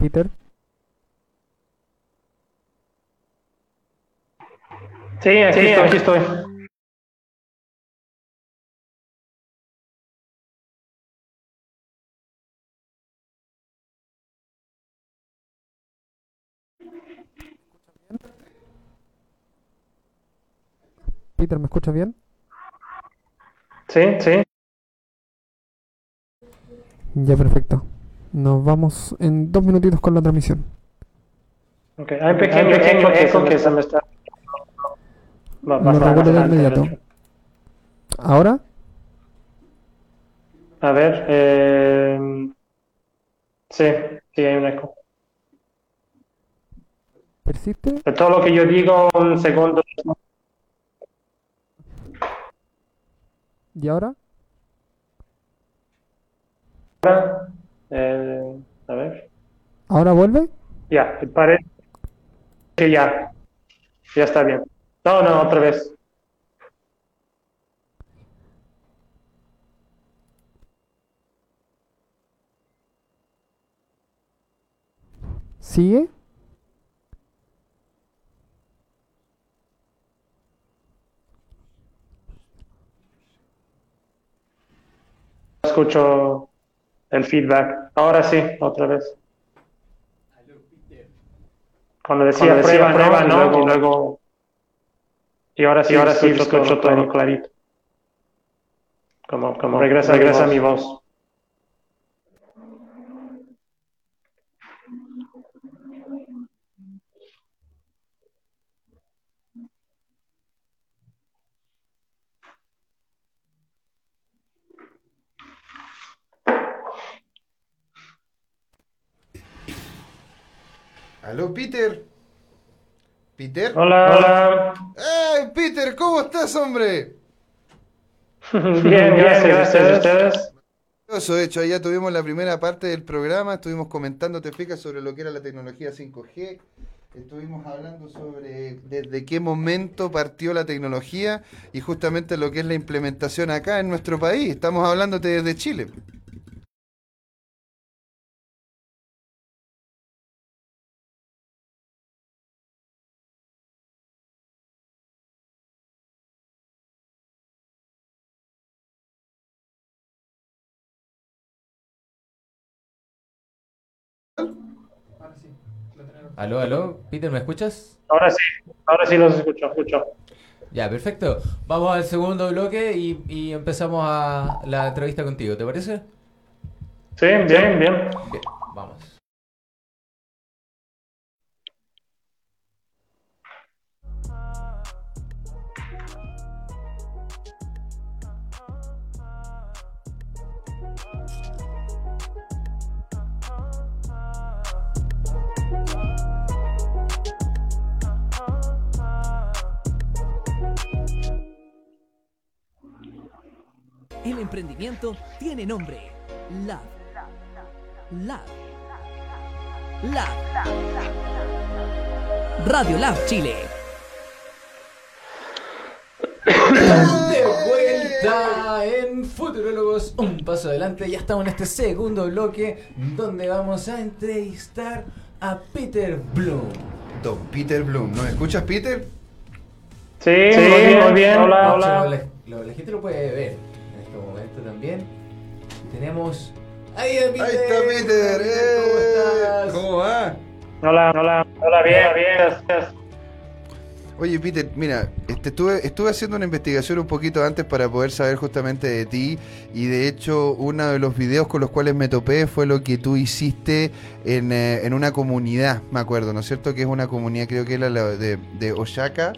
Peter. Sí, aquí estoy. Aquí estoy. Peter, ¿me escuchas bien? Sí, sí. Ya, perfecto. Nos vamos en dos minutitos con la transmisión. Okay. Hay un pequeño, pequeño eco que se me está. Va- regulo de inmediato. ¿Ahora? A ver. Eh... Sí, sí, hay un eco. ¿Persiste? De todo lo que yo digo, un segundo. ¿Y ahora? Eh, a ver. ¿Ahora vuelve? Ya, parece que ya. Ya está bien. No, no, otra vez. ¿Sigue? Escucho el feedback. Ahora sí, otra vez. Cuando decía, prueba, prueba, no, y luego... Y ahora sí, ahora sí, escucho todo clarito. Como, como regresa, regresa mi voz. Aló, Peter. Peter. Hola, hola. ¡Hey, Peter! ¿Cómo estás, hombre? Bien, gracias. ¿Ustedes? ¿Ustedes? De hecho, ya tuvimos la primera parte del programa, estuvimos comentando, te fijas, sobre lo que era la tecnología 5G, estuvimos hablando sobre desde qué momento partió la tecnología y justamente lo que es la implementación acá en nuestro país. Estamos hablándote desde Chile. Aló, aló, Peter, ¿me escuchas? Ahora sí, ahora sí los escucho, escucho. Ya, perfecto. Vamos al segundo bloque y, y empezamos a la entrevista contigo, ¿te parece? Sí, bien, bien. Bien, El emprendimiento tiene nombre. Lab. Lab. Lab. Radio Lab Chile. De vuelta en Futurólogos, un paso adelante. Ya estamos en este segundo bloque donde vamos a entrevistar a Peter Bloom. Don Peter Bloom. ¿Nos escuchas, Peter? Sí, muy bien, muy bien. Hola, hola. La, gente lo puede ver este momento también. Tenemos. Ahí a Peter. Ahí está Peter. ¿Cómo ¡Eh! estás? ¿Cómo va? Hola, hola. Hola, bien, bien. Gracias. Oye, Peter, mira, este, estuve, estuve haciendo una investigación un poquito antes para poder saber justamente de ti y de hecho uno de los videos con los cuales me topé fue lo que tú hiciste en, eh, en una comunidad, me acuerdo, ¿no es cierto? Que es una comunidad, creo que era la de, de Osaka,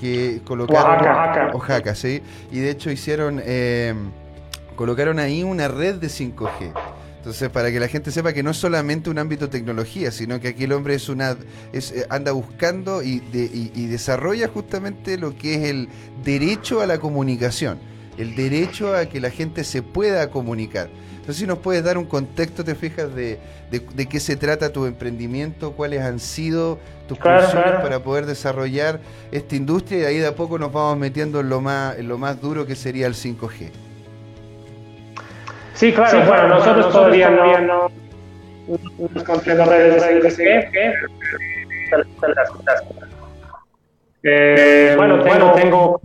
que colocaron Oaxaca. Oaxaca, sí, y de hecho hicieron eh, colocaron ahí una red de 5G. Entonces, para que la gente sepa que no es solamente un ámbito de tecnología, sino que aquí el hombre es una es, eh, anda buscando y, de- y- y desarrolla justamente lo que es el derecho a la comunicación, el derecho a que la gente se pueda comunicar. Entonces, si nos puedes dar un contexto, te fijas, de, de- de qué se trata tu emprendimiento, cuáles han sido tus Claro, para poder desarrollar esta industria y ahí de a poco nos vamos metiendo en lo más, en lo más duro que sería el 5G. Sí, claro, Sí, bueno, nosotros bueno, todavía nosotros no, no estamos construyendo redes de 5G. Eh, bueno, tengo, tengo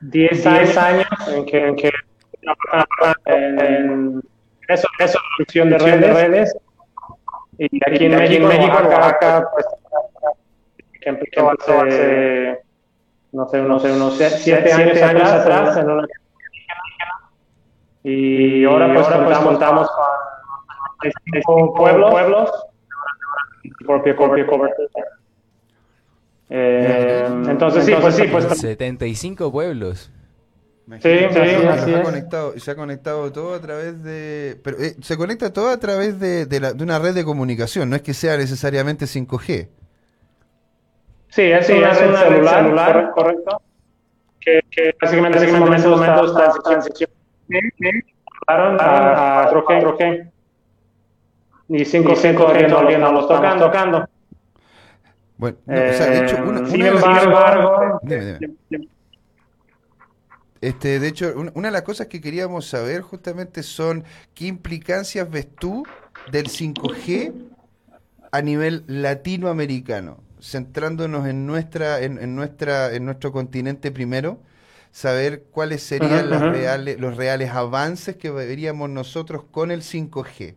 10 años, años en que, en que en eso, eso, producción de redes. Y aquí en México, México Oaxaca, pues, que empezó hace, no sé, unos, unos 7 años, años atrás en una y ahora pues, ahora, pues contamos con 65 pueblos, pueblos propio, propio cobertura. Eh, entonces, sí, pues sí, pues 75 pueblos. Sí, sí, Imagínate, así se ha conectado, se ha conectado todo a través de, pero eh, se conecta todo a través de, de la- de una red de comunicación, no es que sea necesariamente 5G. Sí, es Sí, una, es red una celular, red celular, corre- correcto. Que, que básicamente en ese momento, momento está transición pasaron a 4G, 4G. Y 5 5G todavía no lo estamos tocando. Bueno, no, o sea, de hecho, una, Eh, una sin embargo, Dime, dime. Este, de hecho, un- una de las cosas que queríamos saber justamente son qué implicancias ves tú del 5G a nivel latinoamericano, centrándonos en nuestra, en, en nuestra, en nuestro continente primero, saber cuáles serían las reales, los reales avances que veríamos nosotros con el 5G.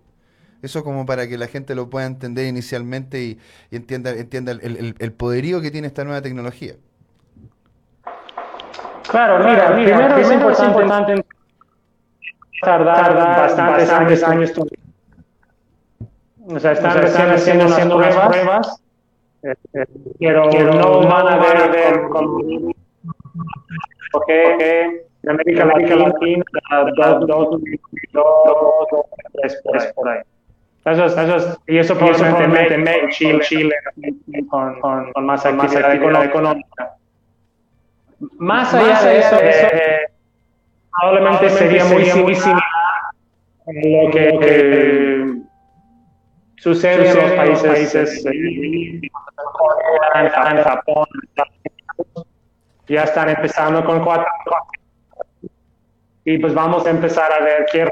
Eso como para que la gente lo pueda entender inicialmente y, y entienda, entienda el, el- el poderío que tiene esta nueva tecnología. Claro, mira, primero, es importante, tardar, bastantes, años. O sea, están, haciendo, haciendo unas pruebas, eh, eh, pero, no van a ver, ver con, porque en América, América Latina, dos, dos, dos, dos, tres por ahí. por ahí. Eso es, eso es, y eso probablemente en México, Chile, Chile con, con, con más actividad económica. Más allá de eso, eh, probablemente sería muy, muy similar a lo que, que sucede en los países, eh, Corea, en Japón, ya están empezando con cuatro y pues vamos a empezar a ver qué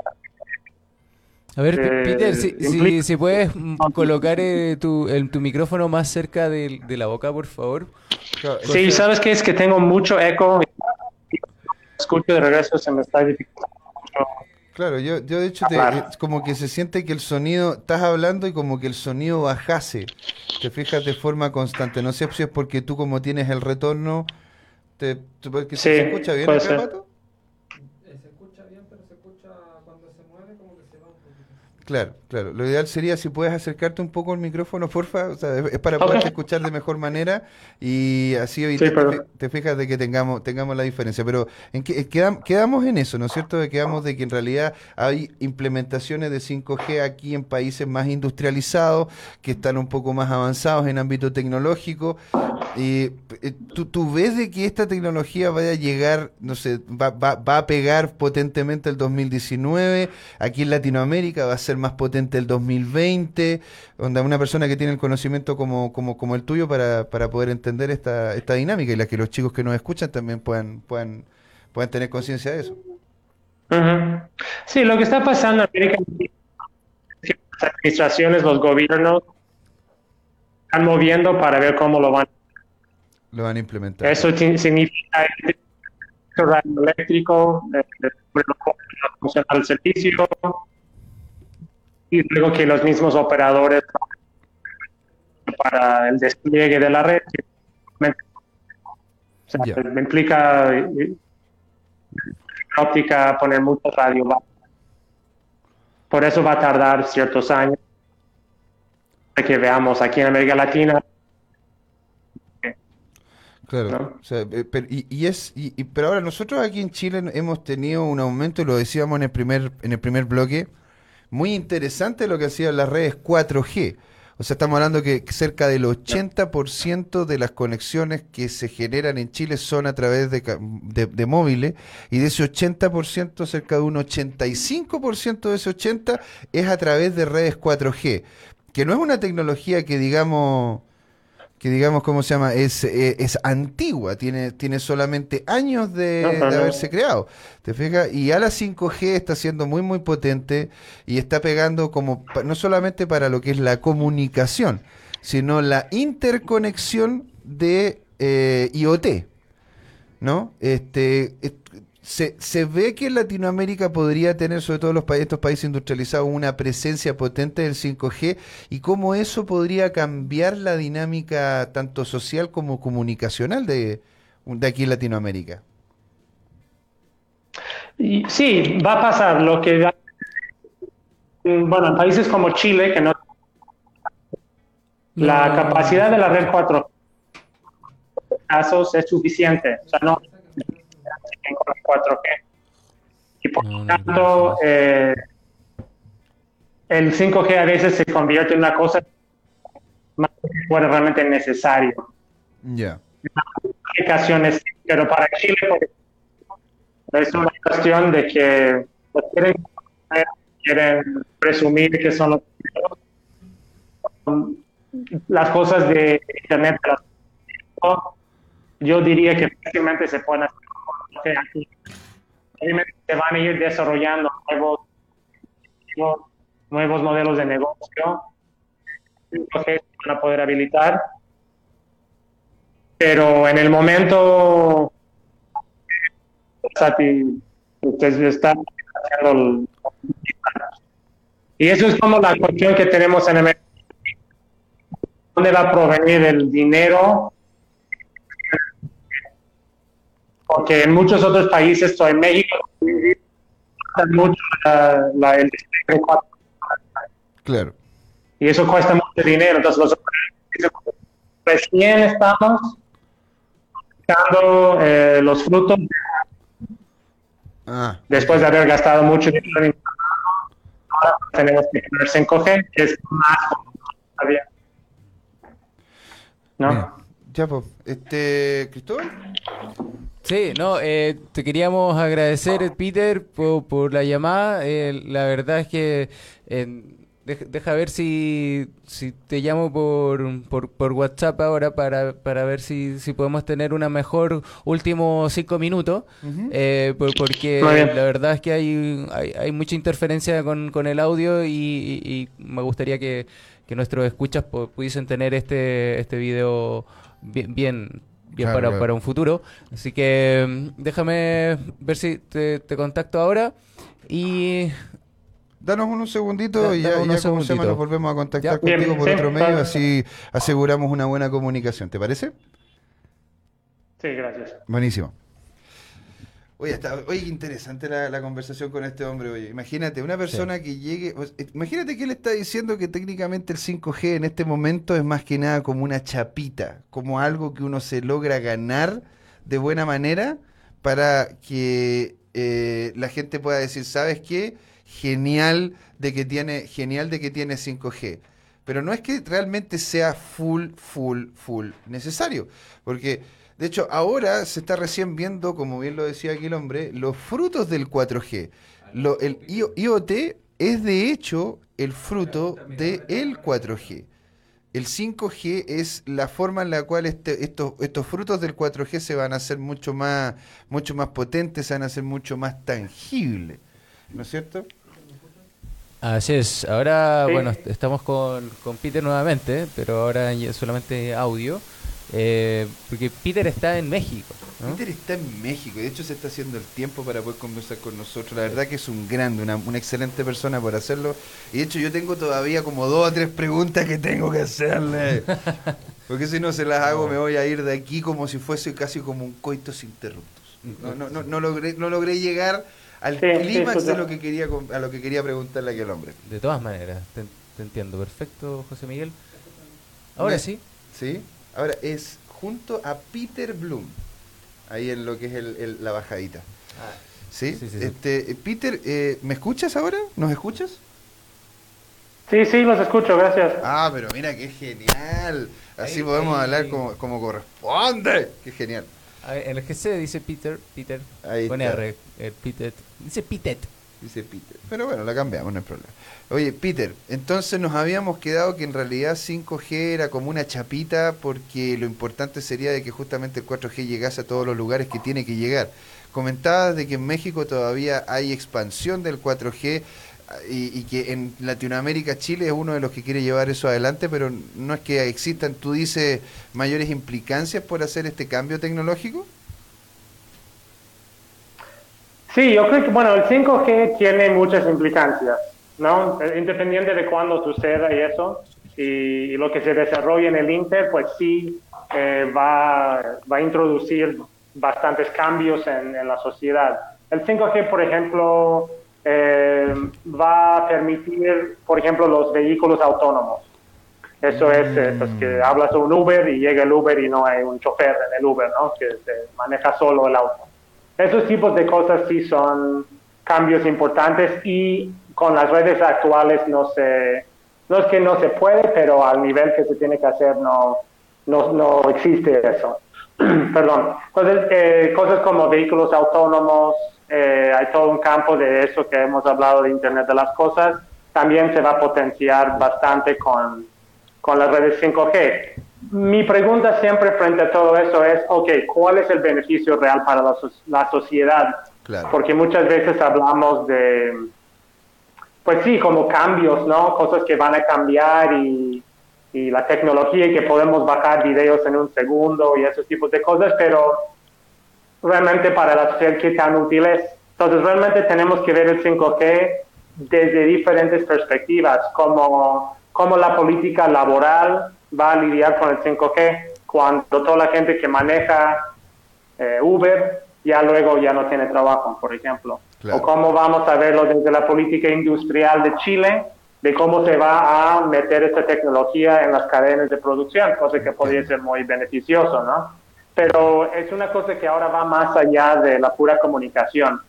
A ver, Eh, Peter, si, si- implica- si puedes mm, colocar eh, tu, el- tu micrófono más cerca de, de la boca, por favor. Claro, Sí, sabes que es que tengo mucho eco. Escucho de regreso, se me está dificultando mucho. Claro, yo, yo de hecho te- eh, como que se siente que el sonido, estás hablando y como que el sonido bajase, te fijas de forma constante. No sé si es porque tú como tienes el retorno, te, tú- porque Sí, ¿se escucha bien puede acá, ser. Pato? Se escucha bien, pero se escucha cuando se mueve como que se va un poquito. Claro, claro. Lo ideal sería si puedes acercarte un poco al micrófono, porfa. O sea, es para Ok. poder escuchar de mejor manera y así evitar pero- fi- te fijas de que tengamos tengamos la diferencia. Pero en que, quedam- quedamos en eso, ¿no es cierto? De quedamos de que en realidad hay implementaciones de 5G aquí en países más industrializados, que están un poco más avanzados en ámbito tecnológico. Eh, ¿tú, tú ves de que esta tecnología vaya a llegar, no sé, va, va, va a pegar potentemente el 2019, aquí en Latinoamérica va a ser más potente el 2020, donde una persona que tiene el conocimiento como, como, como el tuyo para, para poder entender esta, esta dinámica y la que los chicos que nos escuchan también puedan, puedan, puedan tener conciencia de eso. Sí, lo que está pasando en América las administraciones, los gobiernos, están moviendo para ver cómo lo van. Lo van a implementar. Eso significa el radioeléctrico, eh, eh, el servicio, y luego que los mismos operadores para el despliegue de la red. O sea, me implica eh, óptica poner mucho radio. Por eso va a tardar ciertos años que veamos aquí en América Latina. Claro. ¿no? O sea, eh, pero, y, y es, y, y- pero ahora nosotros aquí en Chile hemos tenido un aumento, lo decíamos en el primer, en el primer bloque, muy interesante lo que hacían las redes 4G. O sea, estamos hablando que cerca del 80% de las conexiones que se generan en Chile son a través de, de móviles y de ese 80%, cerca de un 85% de ese 80% es a través de redes 4G, que no es una tecnología que digamos que digamos, ¿cómo se llama? Es, eh, es antigua, tiene, tiene solamente años de, Ajá. de haberse creado. ¿Te fijas? Y a la 5G está siendo muy, muy potente y está pegando como, no solamente para lo que es la comunicación, sino la interconexión de eh, IoT. ¿No? Este, est- se, se ve que Latinoamérica podría tener, sobre todo los pa- estos países industrializados, una presencia potente del 5G y cómo eso podría cambiar la dinámica tanto social como comunicacional de, de aquí en Latinoamérica. Y sí, va a pasar lo que, mm, bueno, en países como Chile, que no, la capacidad de la red 4 casos es suficiente, o sea, no con 4G. Y por lo no tanto, eh, el 5G a veces se convierte en una cosa más que fuera realmente necesario. Ya. aplicaciones, pero para Chile pues, es una cuestión de que pues, quieren, quieren presumir que son los las cosas de Internet. Yo diría que fácilmente se pueden hacer se van a ir desarrollando nuevos, nuevos- modelos de negocio que van a poder habilitar pero en el momento haciendo el- y eso es como la cuestión que tenemos en el dónde va a provenir el dinero porque en muchos otros países estoy en México mucho la, la- el cuatro, Claro. y eso cuesta mucho dinero entonces los recién estamos sacando eh, los frutos Ah, después de haber gastado mucho dinero en ahora tenemos que tener 5G que es más todavía ¿no? mira. Ya, pues. Este, Cristóbal. Sí, no, eh, te queríamos agradecer, Peter, por, por la llamada. Eh, la verdad es que eh, deja, deja ver si, si te llamo por, por, por WhatsApp ahora para, para ver si, si podemos tener una mejor últimos cinco minutos. eh, por- porque la verdad es que hay, hay, hay mucha interferencia con, con el audio y, y- y me gustaría que, que nuestros escuchas pu- pudiesen tener este, este video bien, bien, bien Claro, para, claro. para un futuro. Así que mm, déjame ver si te, te contacto ahora y Danos unos segunditos Da- y ya, unos ya como se llama, nos volvemos a contactar Ya. contigo Bien, por sí, otro medio, así aseguramos una buena comunicación. ¿Te parece? sí gracias Buenísimo. Oye, está, oye, interesante la, la conversación con este hombre. Oye, imagínate, una persona que llegue. imagínate que él está diciendo que técnicamente el 5G en este momento es más que nada como una chapita, como algo que uno se logra ganar de buena manera para que eh, la gente pueda decir, ¿sabes qué? Genial de que tiene, genial de que tiene 5G. Pero no es que realmente sea full, full, full necesario. Porque, de hecho, ahora se está recién viendo, como bien lo decía aquí el hombre, los frutos del 4G. Lo, el IO- IoT es de hecho el fruto del 4G. El 5G es la forma en la cual este- estos, estos frutos del 4G se van a hacer mucho más, mucho más potentes, se van a hacer mucho más tangibles. ¿No es cierto? así es. Ahora, Sí. bueno, est- estamos con, con Peter nuevamente, pero ahora solamente audio. Eh, porque Peter está en México. ¿no? Peter está en México y de hecho se está haciendo el tiempo para poder conversar con nosotros. La verdad que es un grande, una, una excelente persona por hacerlo. Y de hecho yo tengo todavía como dos o tres preguntas que tengo que hacerle. Porque si no se las hago me voy a ir de aquí como si fuese casi como un coitus interruptus. No, no, no, no logré, no logré llegar al Sí, sí, clímax de lo que quería a lo que quería preguntarle a aquel hombre. De todas maneras, te, te entiendo. Perfecto, José Miguel. Ahora sí. ¿Sí? Ahora es junto a Peter Bloom, ahí en lo que es el- el- la bajadita. ¿Sí? Sí, sí, sí. Este, Peter, eh, ¿me escuchas ahora? ¿Nos escuchas? Sí, sí, los escucho, gracias. Ah, pero mira, qué genial. Así Ahí- podemos ahí- hablar como, como corresponde. Qué genial. A ver, En el GC dice Peter, Peter, Ahí con está. R, el Peter, dice Pitet. Dice Peter. Pero bueno, la cambiamos, no hay problema. Oye, Peter, entonces nos habíamos quedado que en realidad 5G era como una chapita porque lo importante sería de que justamente el 4G llegase a todos los lugares que tiene que llegar. Comentabas de que en México todavía hay expansión del 4G ah, y, y que en Latinoamérica Chile es uno de los que quiere llevar eso adelante, pero no es que existan, tú dices, mayores implicancias por hacer este cambio tecnológico. Sí, yo creo que, bueno, el 5G tiene muchas implicancias, ¿no? Eh, Independiente de cuándo suceda y eso, y, y lo que se desarrolla en el Inter, pues sí eh, va, va a introducir bastantes cambios en, en la sociedad. El 5G, por ejemplo, eh, va a permitir, por ejemplo, los vehículos autónomos. Eso es, eh, pues, que hablas de un Uber y llega el Uber y no hay un chofer en el Uber, ¿no? Que se maneja solo el auto. Esos tipos de cosas sí son cambios importantes y con las redes actuales no se, no es que no se puede, pero al nivel que se tiene que hacer no, no, no existe eso. Perdón. Entonces, eh, cosas como vehículos autónomos, eh, hay todo un campo de eso que hemos hablado de Internet de las Cosas, también se va a potenciar bastante con, con las redes 5G. Mi pregunta siempre frente a todo eso es, ok, ¿cuál es el beneficio real para la, so- la sociedad? Claro. Porque muchas veces hablamos de, pues sí, como cambios, ¿no? Cosas que van a cambiar y, y la tecnología y que podemos bajar videos en un segundo y esos tipos de cosas, pero realmente para la sociedad qué tan útil es. Entonces realmente tenemos que ver el 5G desde diferentes perspectivas, como, como la política laboral va a lidiar con el 5G cuando toda la gente que maneja eh, Uber ya luego ya no tiene trabajo, por ejemplo. Claro. O cómo vamos a verlo desde la política industrial de Chile, de cómo se va a meter esta tecnología en las cadenas de producción, cosa que podría ser muy beneficioso, ¿no? Pero es una cosa que ahora va más allá de la pura comunicación.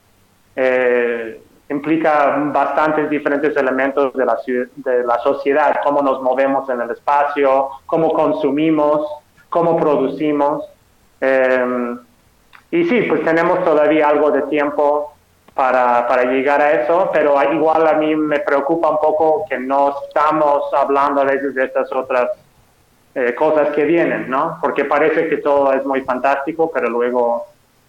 Eh, implica bastantes diferentes elementos de la, de la sociedad, cómo nos movemos en el espacio, cómo consumimos, cómo producimos. Eh, y sí, pues tenemos todavía algo de tiempo para, para llegar a eso, pero igual a mí me preocupa un poco que no estamos hablando a veces de estas otras eh, cosas que vienen, ¿no? Porque parece que todo es muy fantástico, pero luego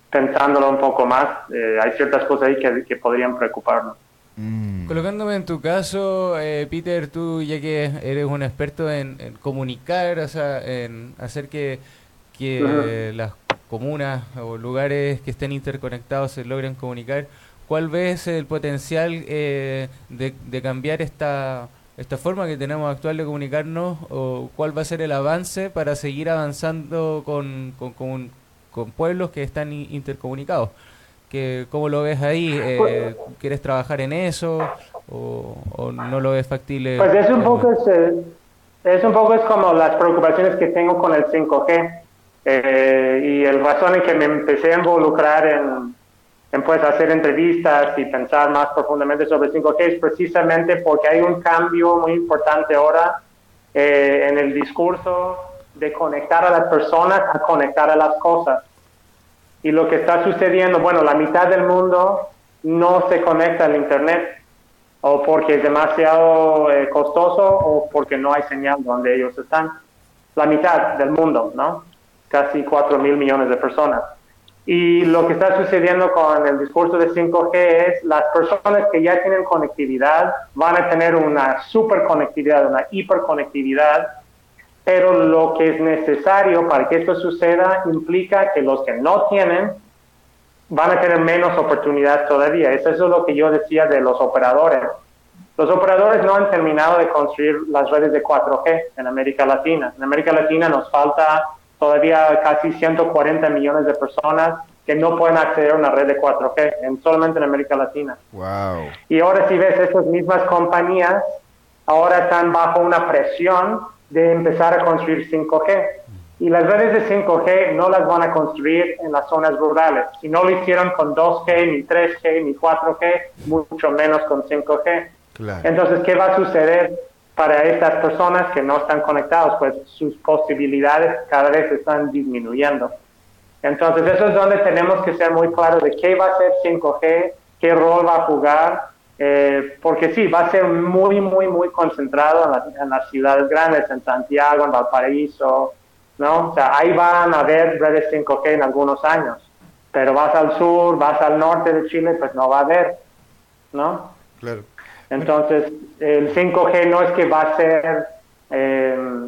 pensándolo un poco más, eh, hay ciertas cosas ahí que, que podrían preocuparnos. Mm. Colocándome en tu caso, eh, Peter, tú ya que eres un experto en, en comunicar, o sea, en hacer que, las comunas o lugares que estén interconectados se logren comunicar, ¿cuál ves el potencial eh, de, de cambiar esta, esta forma que tenemos actual de comunicarnos? ¿O cuál va a ser el avance para seguir avanzando con, con, con- con pueblos que están intercomunicados? que ¿Cómo lo ves ahí? Eh, ¿Quieres trabajar en eso o, o no lo ves factible? Pues es un poco es, eh, es un poco es como las preocupaciones que tengo con el 5G eh, y el razón en que me empecé a involucrar en, en pues hacer entrevistas y pensar más profundamente sobre el 5G es precisamente porque hay un cambio muy importante ahora eh, en el discurso de conectar a las personas a conectar a las cosas. Y lo que está sucediendo, bueno, la mitad del mundo no se conecta al Internet o porque es demasiado eh, costoso o porque no hay señal donde ellos están. La mitad del mundo, ¿no? Casi 4 mil millones de personas. Y lo que está sucediendo con el discurso de 5G es las personas que ya tienen conectividad van a tener una superconectividad, una hiperconectividad, pero lo que es necesario para que esto suceda implica que los que no tienen van a tener menos oportunidades todavía. Eso es lo que yo decía de los operadores. Los operadores no han terminado de construir las redes de 4G en América Latina. En América Latina nos falta todavía casi 140 millones de personas que no pueden acceder a una red de 4G, en, solamente en América Latina. Wow. Y ahora si ves, estas mismas compañías ahora están bajo una presión de empezar a construir 5G. Y las redes de 5G no las van a construir en las zonas rurales. Si no lo hicieron con 2G, ni 3G, ni 4G, mucho menos con 5G. Entonces, ¿qué va a suceder para estas personas que no están conectados? Pues sus posibilidades cada vez están disminuyendo. Entonces, eso es donde tenemos que ser muy claros de qué va a ser 5G, qué rol va a jugar, eh, porque sí, va a ser muy, muy, muy concentrado en, las ciudades grandes, en Santiago, en Valparaíso, ¿no? O sea, ahí van a haber redes 5G en algunos años, pero vas al sur, vas al norte de Chile, pues no va a haber, ¿no? Claro. Entonces, el 5G no es que va a ser eh,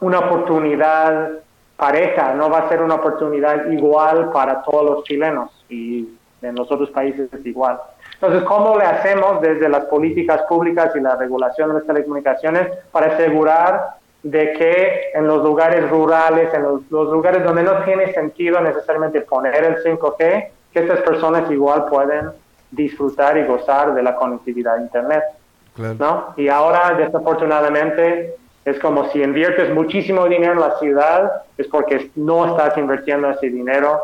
una oportunidad pareja, no va a ser una oportunidad igual para todos los chilenos y en los otros países es igual. Entonces, ¿cómo le hacemos desde las políticas públicas y la regulación de las telecomunicaciones para asegurar de que en los lugares rurales, en los, lugares donde no tiene sentido necesariamente poner el 5G, que estas personas igual pueden disfrutar y gozar de la conectividad a Internet? ¿no? Y ahora, desafortunadamente, es como si inviertes muchísimo dinero en la ciudad, es porque no estás invirtiendo ese dinero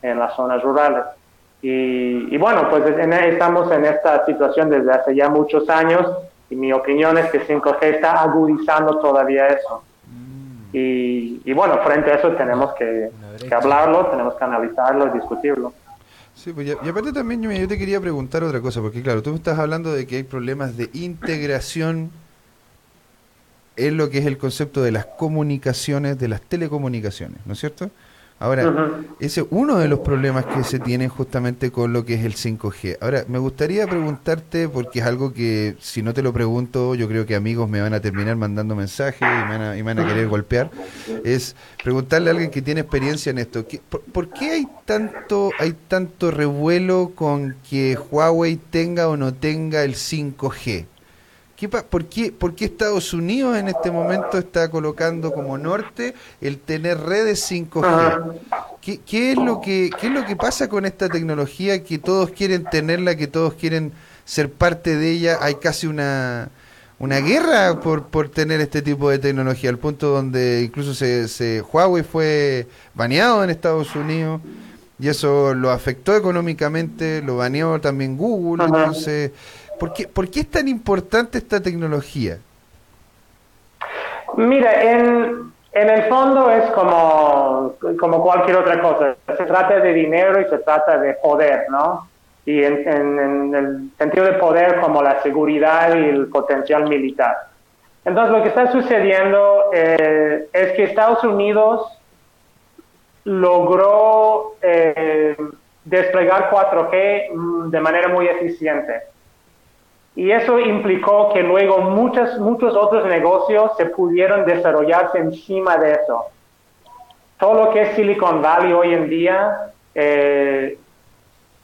en las zonas rurales. Y, bueno, pues estamos en esta situación desde hace ya muchos años y mi opinión es que 5G está agudizando todavía eso. Mm. Y, bueno, frente a eso tenemos que, hablarlo, tenemos que analizarlo y discutirlo. Sí, pues y aparte también yo, yo te quería preguntar otra cosa, porque claro, tú me estás hablando de que hay problemas de integración es lo que es el concepto de las comunicaciones, de las telecomunicaciones, ¿no es cierto? Ahora, ese es uno de los problemas que se tienen justamente con lo que es el 5G. Ahora, me gustaría preguntarte, porque es algo que si no te lo pregunto, yo creo que amigos me van a terminar mandando mensajes y me van a, y van a querer golpear, es preguntarle a alguien que tiene experiencia en esto, por, ¿por, qué hay tanto, hay tanto revuelo con que Huawei tenga o no tenga el 5G? Por, qué, ¿Por qué Estados Unidos en este momento está colocando como norte el tener redes 5G? ¿Qué, qué, es lo que, ¿Qué es lo que pasa con esta tecnología que todos quieren tenerla, que todos quieren ser parte de ella? Hay casi una, una guerra por, por tener este tipo de tecnología, al punto donde incluso se, se Huawei fue baneado en Estados Unidos y eso lo afectó económicamente, lo baneó también Google, entonces ¿Por qué, ¿Por qué es tan importante esta tecnología? Mira, en, en el fondo es como, como cualquier otra cosa. Se trata de dinero y se trata de poder, ¿no? Y en, en, el sentido de poder como la seguridad y el potencial militar. Entonces lo que está sucediendo eh, es que Estados Unidos logró eh, desplegar 4G mm, de manera muy eficiente. Y eso implicó que luego muchos, muchos otros negocios se pudieron desarrollarse encima de eso. Todo lo que es Silicon Valley hoy en día, eh,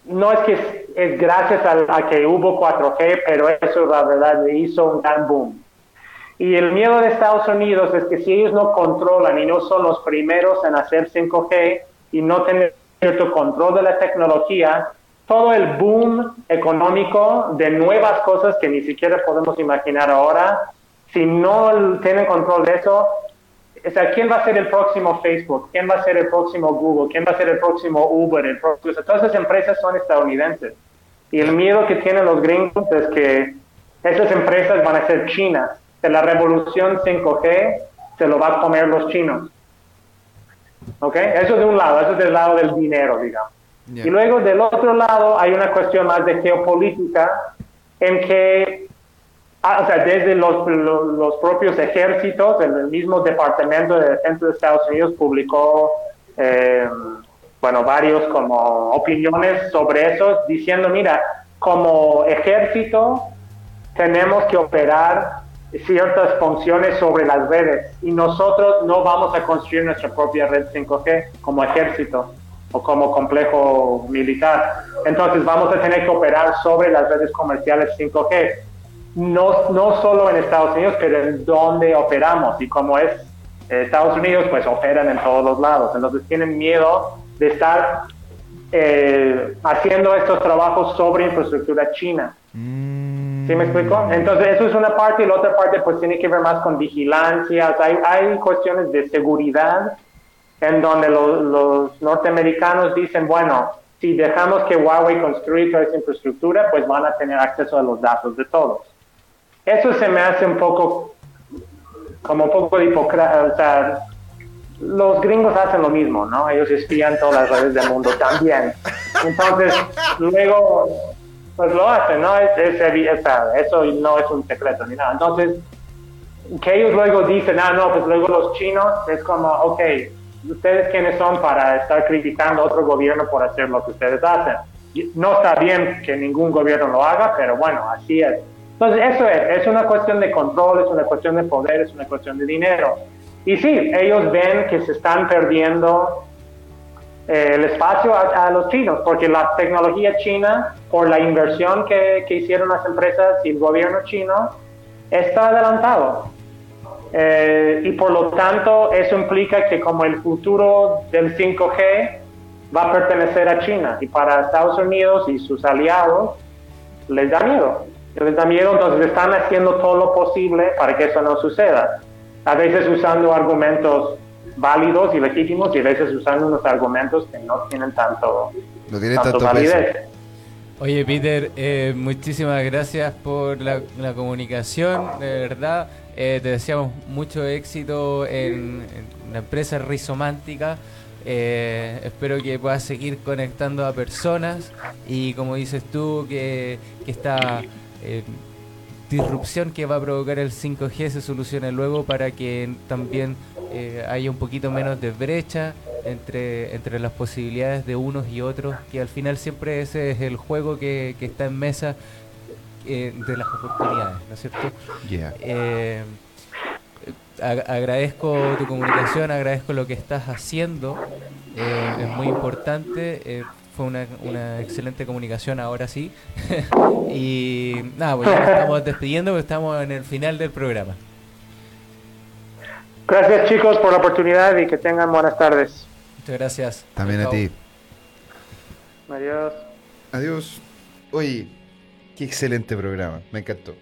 no es que es, gracias a, que hubo 4G, pero eso la verdad le hizo un gran boom. Y el miedo de Estados Unidos es que si ellos no controlan y no son los primeros en hacer 5G y no tienen cierto control de la tecnología, todo el boom económico de nuevas cosas que ni siquiera podemos imaginar ahora, si no tienen control de eso, o sea, ¿quién va a ser el próximo Facebook? ¿Quién va a ser el próximo Google? ¿Quién va a ser el próximo Uber? El próximo, todas esas empresas son estadounidenses. Y el miedo que tienen los gringos es que esas empresas van a ser chinas. De la revolución 5G se lo va a comer los chinos. ¿Ok? Eso de un lado, eso es del lado del dinero, digamos. Y luego del otro lado hay una cuestión más de geopolítica en que, ah, o sea, desde los, los, propios ejércitos, el mismo Departamento de Defensa de Estados Unidos publicó, eh, bueno, varios como opiniones sobre eso, diciendo, mira, como ejército tenemos que operar ciertas funciones sobre las redes y nosotros no vamos a construir nuestra propia red 5G como ejército o como complejo militar. Entonces vamos a tener que operar sobre las redes comerciales 5G, no, no solo en Estados Unidos, pero en donde operamos. Y como es Estados Unidos, pues operan en todos los lados. Entonces tienen miedo de estar eh, haciendo estos trabajos sobre infraestructura china. Mm. ¿Sí me explico? Entonces eso es una parte y la otra parte pues tiene que ver más con vigilancia. hay, hay cuestiones de seguridad en donde lo- los norteamericanos dicen, bueno, si dejamos que Huawei construya toda esa infraestructura, pues van a tener acceso a los datos de todos. Eso se me hace un poco, como un poco de hipocresía, o sea, los gringos hacen lo mismo, ¿no? Ellos espían todas las redes del mundo también. Entonces, luego, pues lo hacen, ¿no? Es, es sea, eso no es un secreto ni nada. Entonces, que ellos luego dicen, ah, no, pues luego los chinos, es como, ok, ¿ustedes quiénes son para estar criticando a otro gobierno por hacer lo que ustedes hacen? No está bien que ningún gobierno lo haga, pero bueno, así es. Entonces, eso es, es una cuestión de control, es una cuestión de poder, es una cuestión de dinero. Y sí, ellos ven que se están perdiendo eh, el espacio a, a los chinos, porque la tecnología china, por la inversión que, que hicieron las empresas y el gobierno chino, está adelantado. Eh, y por lo tanto, eso implica que como el futuro del 5G va a pertenecer a China y para Estados Unidos y sus aliados les da miedo. Les da miedo, entonces están haciendo todo lo posible para que eso no suceda. A veces usando argumentos válidos y legítimos y a veces usando unos argumentos que no tienen tanto, No tiene tanto tanto peso. Oye, Peter, eh, muchísimas gracias por la, comunicación, de verdad. Eh, te deseamos mucho éxito en, la empresa Rizomántica. Eh, espero que puedas seguir conectando a personas y como dices tú, que, que esta eh, disrupción que va a provocar el 5G se solucione luego para que también eh, haya un poquito menos de brecha entre, entre las posibilidades de unos y otros, que al final siempre ese es el juego que, que está en mesa eh, de las oportunidades, ¿no es cierto? Yeah. Eh, ag- agradezco tu comunicación, agradezco lo que estás haciendo, eh, es muy importante, eh, fue una, una excelente comunicación ahora sí. y nada, pues ya nos estamos despidiendo, porque estamos en el final del programa. Gracias chicos por la oportunidad y que tengan buenas tardes. Muchas gracias. También a ti. Adiós. Adiós. Oye, qué excelente programa. Me encantó.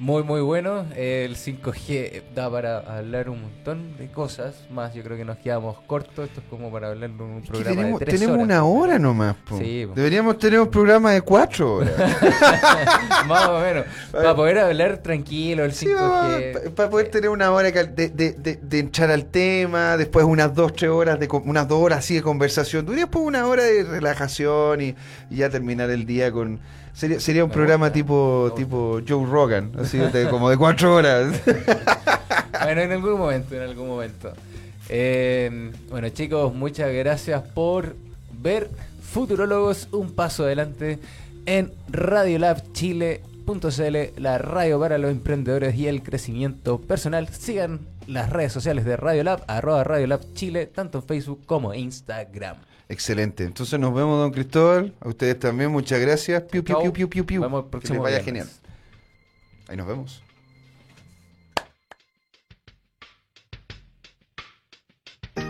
Muy, muy bueno. El 5G da para hablar un montón de cosas. Más, yo creo que nos quedamos cortos. Esto es como para hablar de un Es programa tenemos de tres tenemos horas. una hora nomás. po. Sí, po. Deberíamos tener un programa de cuatro horas. Más o menos. Para poder hablar tranquilo el 5G. para poder tener una hora de, de, de, de entrar al tema, después unas dos, tres horas, de unas dos horas así de conversación, y después una hora de relajación y, y ya terminar el día con... Sería, sería un Me programa gusta, tipo tipo Joe Rogan, así de- como de cuatro horas. Bueno, en algún momento, en algún momento. Eh, bueno, chicos, muchas gracias por ver Futurólogos un paso adelante en radiolabchile.cl, la radio para los emprendedores y el crecimiento personal. Sigan las redes sociales de Radiolab, arroba Radiolab Chile, tanto en Facebook como Instagram. Excelente. Entonces nos vemos, don Cristóbal. A ustedes también, muchas gracias. Piu, piu, piu, piu, piu, piu. Vamos Que próximo les vaya viernes. genial. Ahí nos vemos.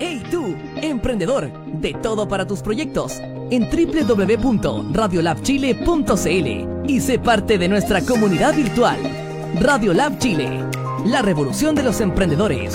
¡Hey tú, emprendedor! De todo para tus proyectos en www.radiolabchile.cl y sé parte de nuestra comunidad virtual. Radiolab Chile, la revolución de los emprendedores.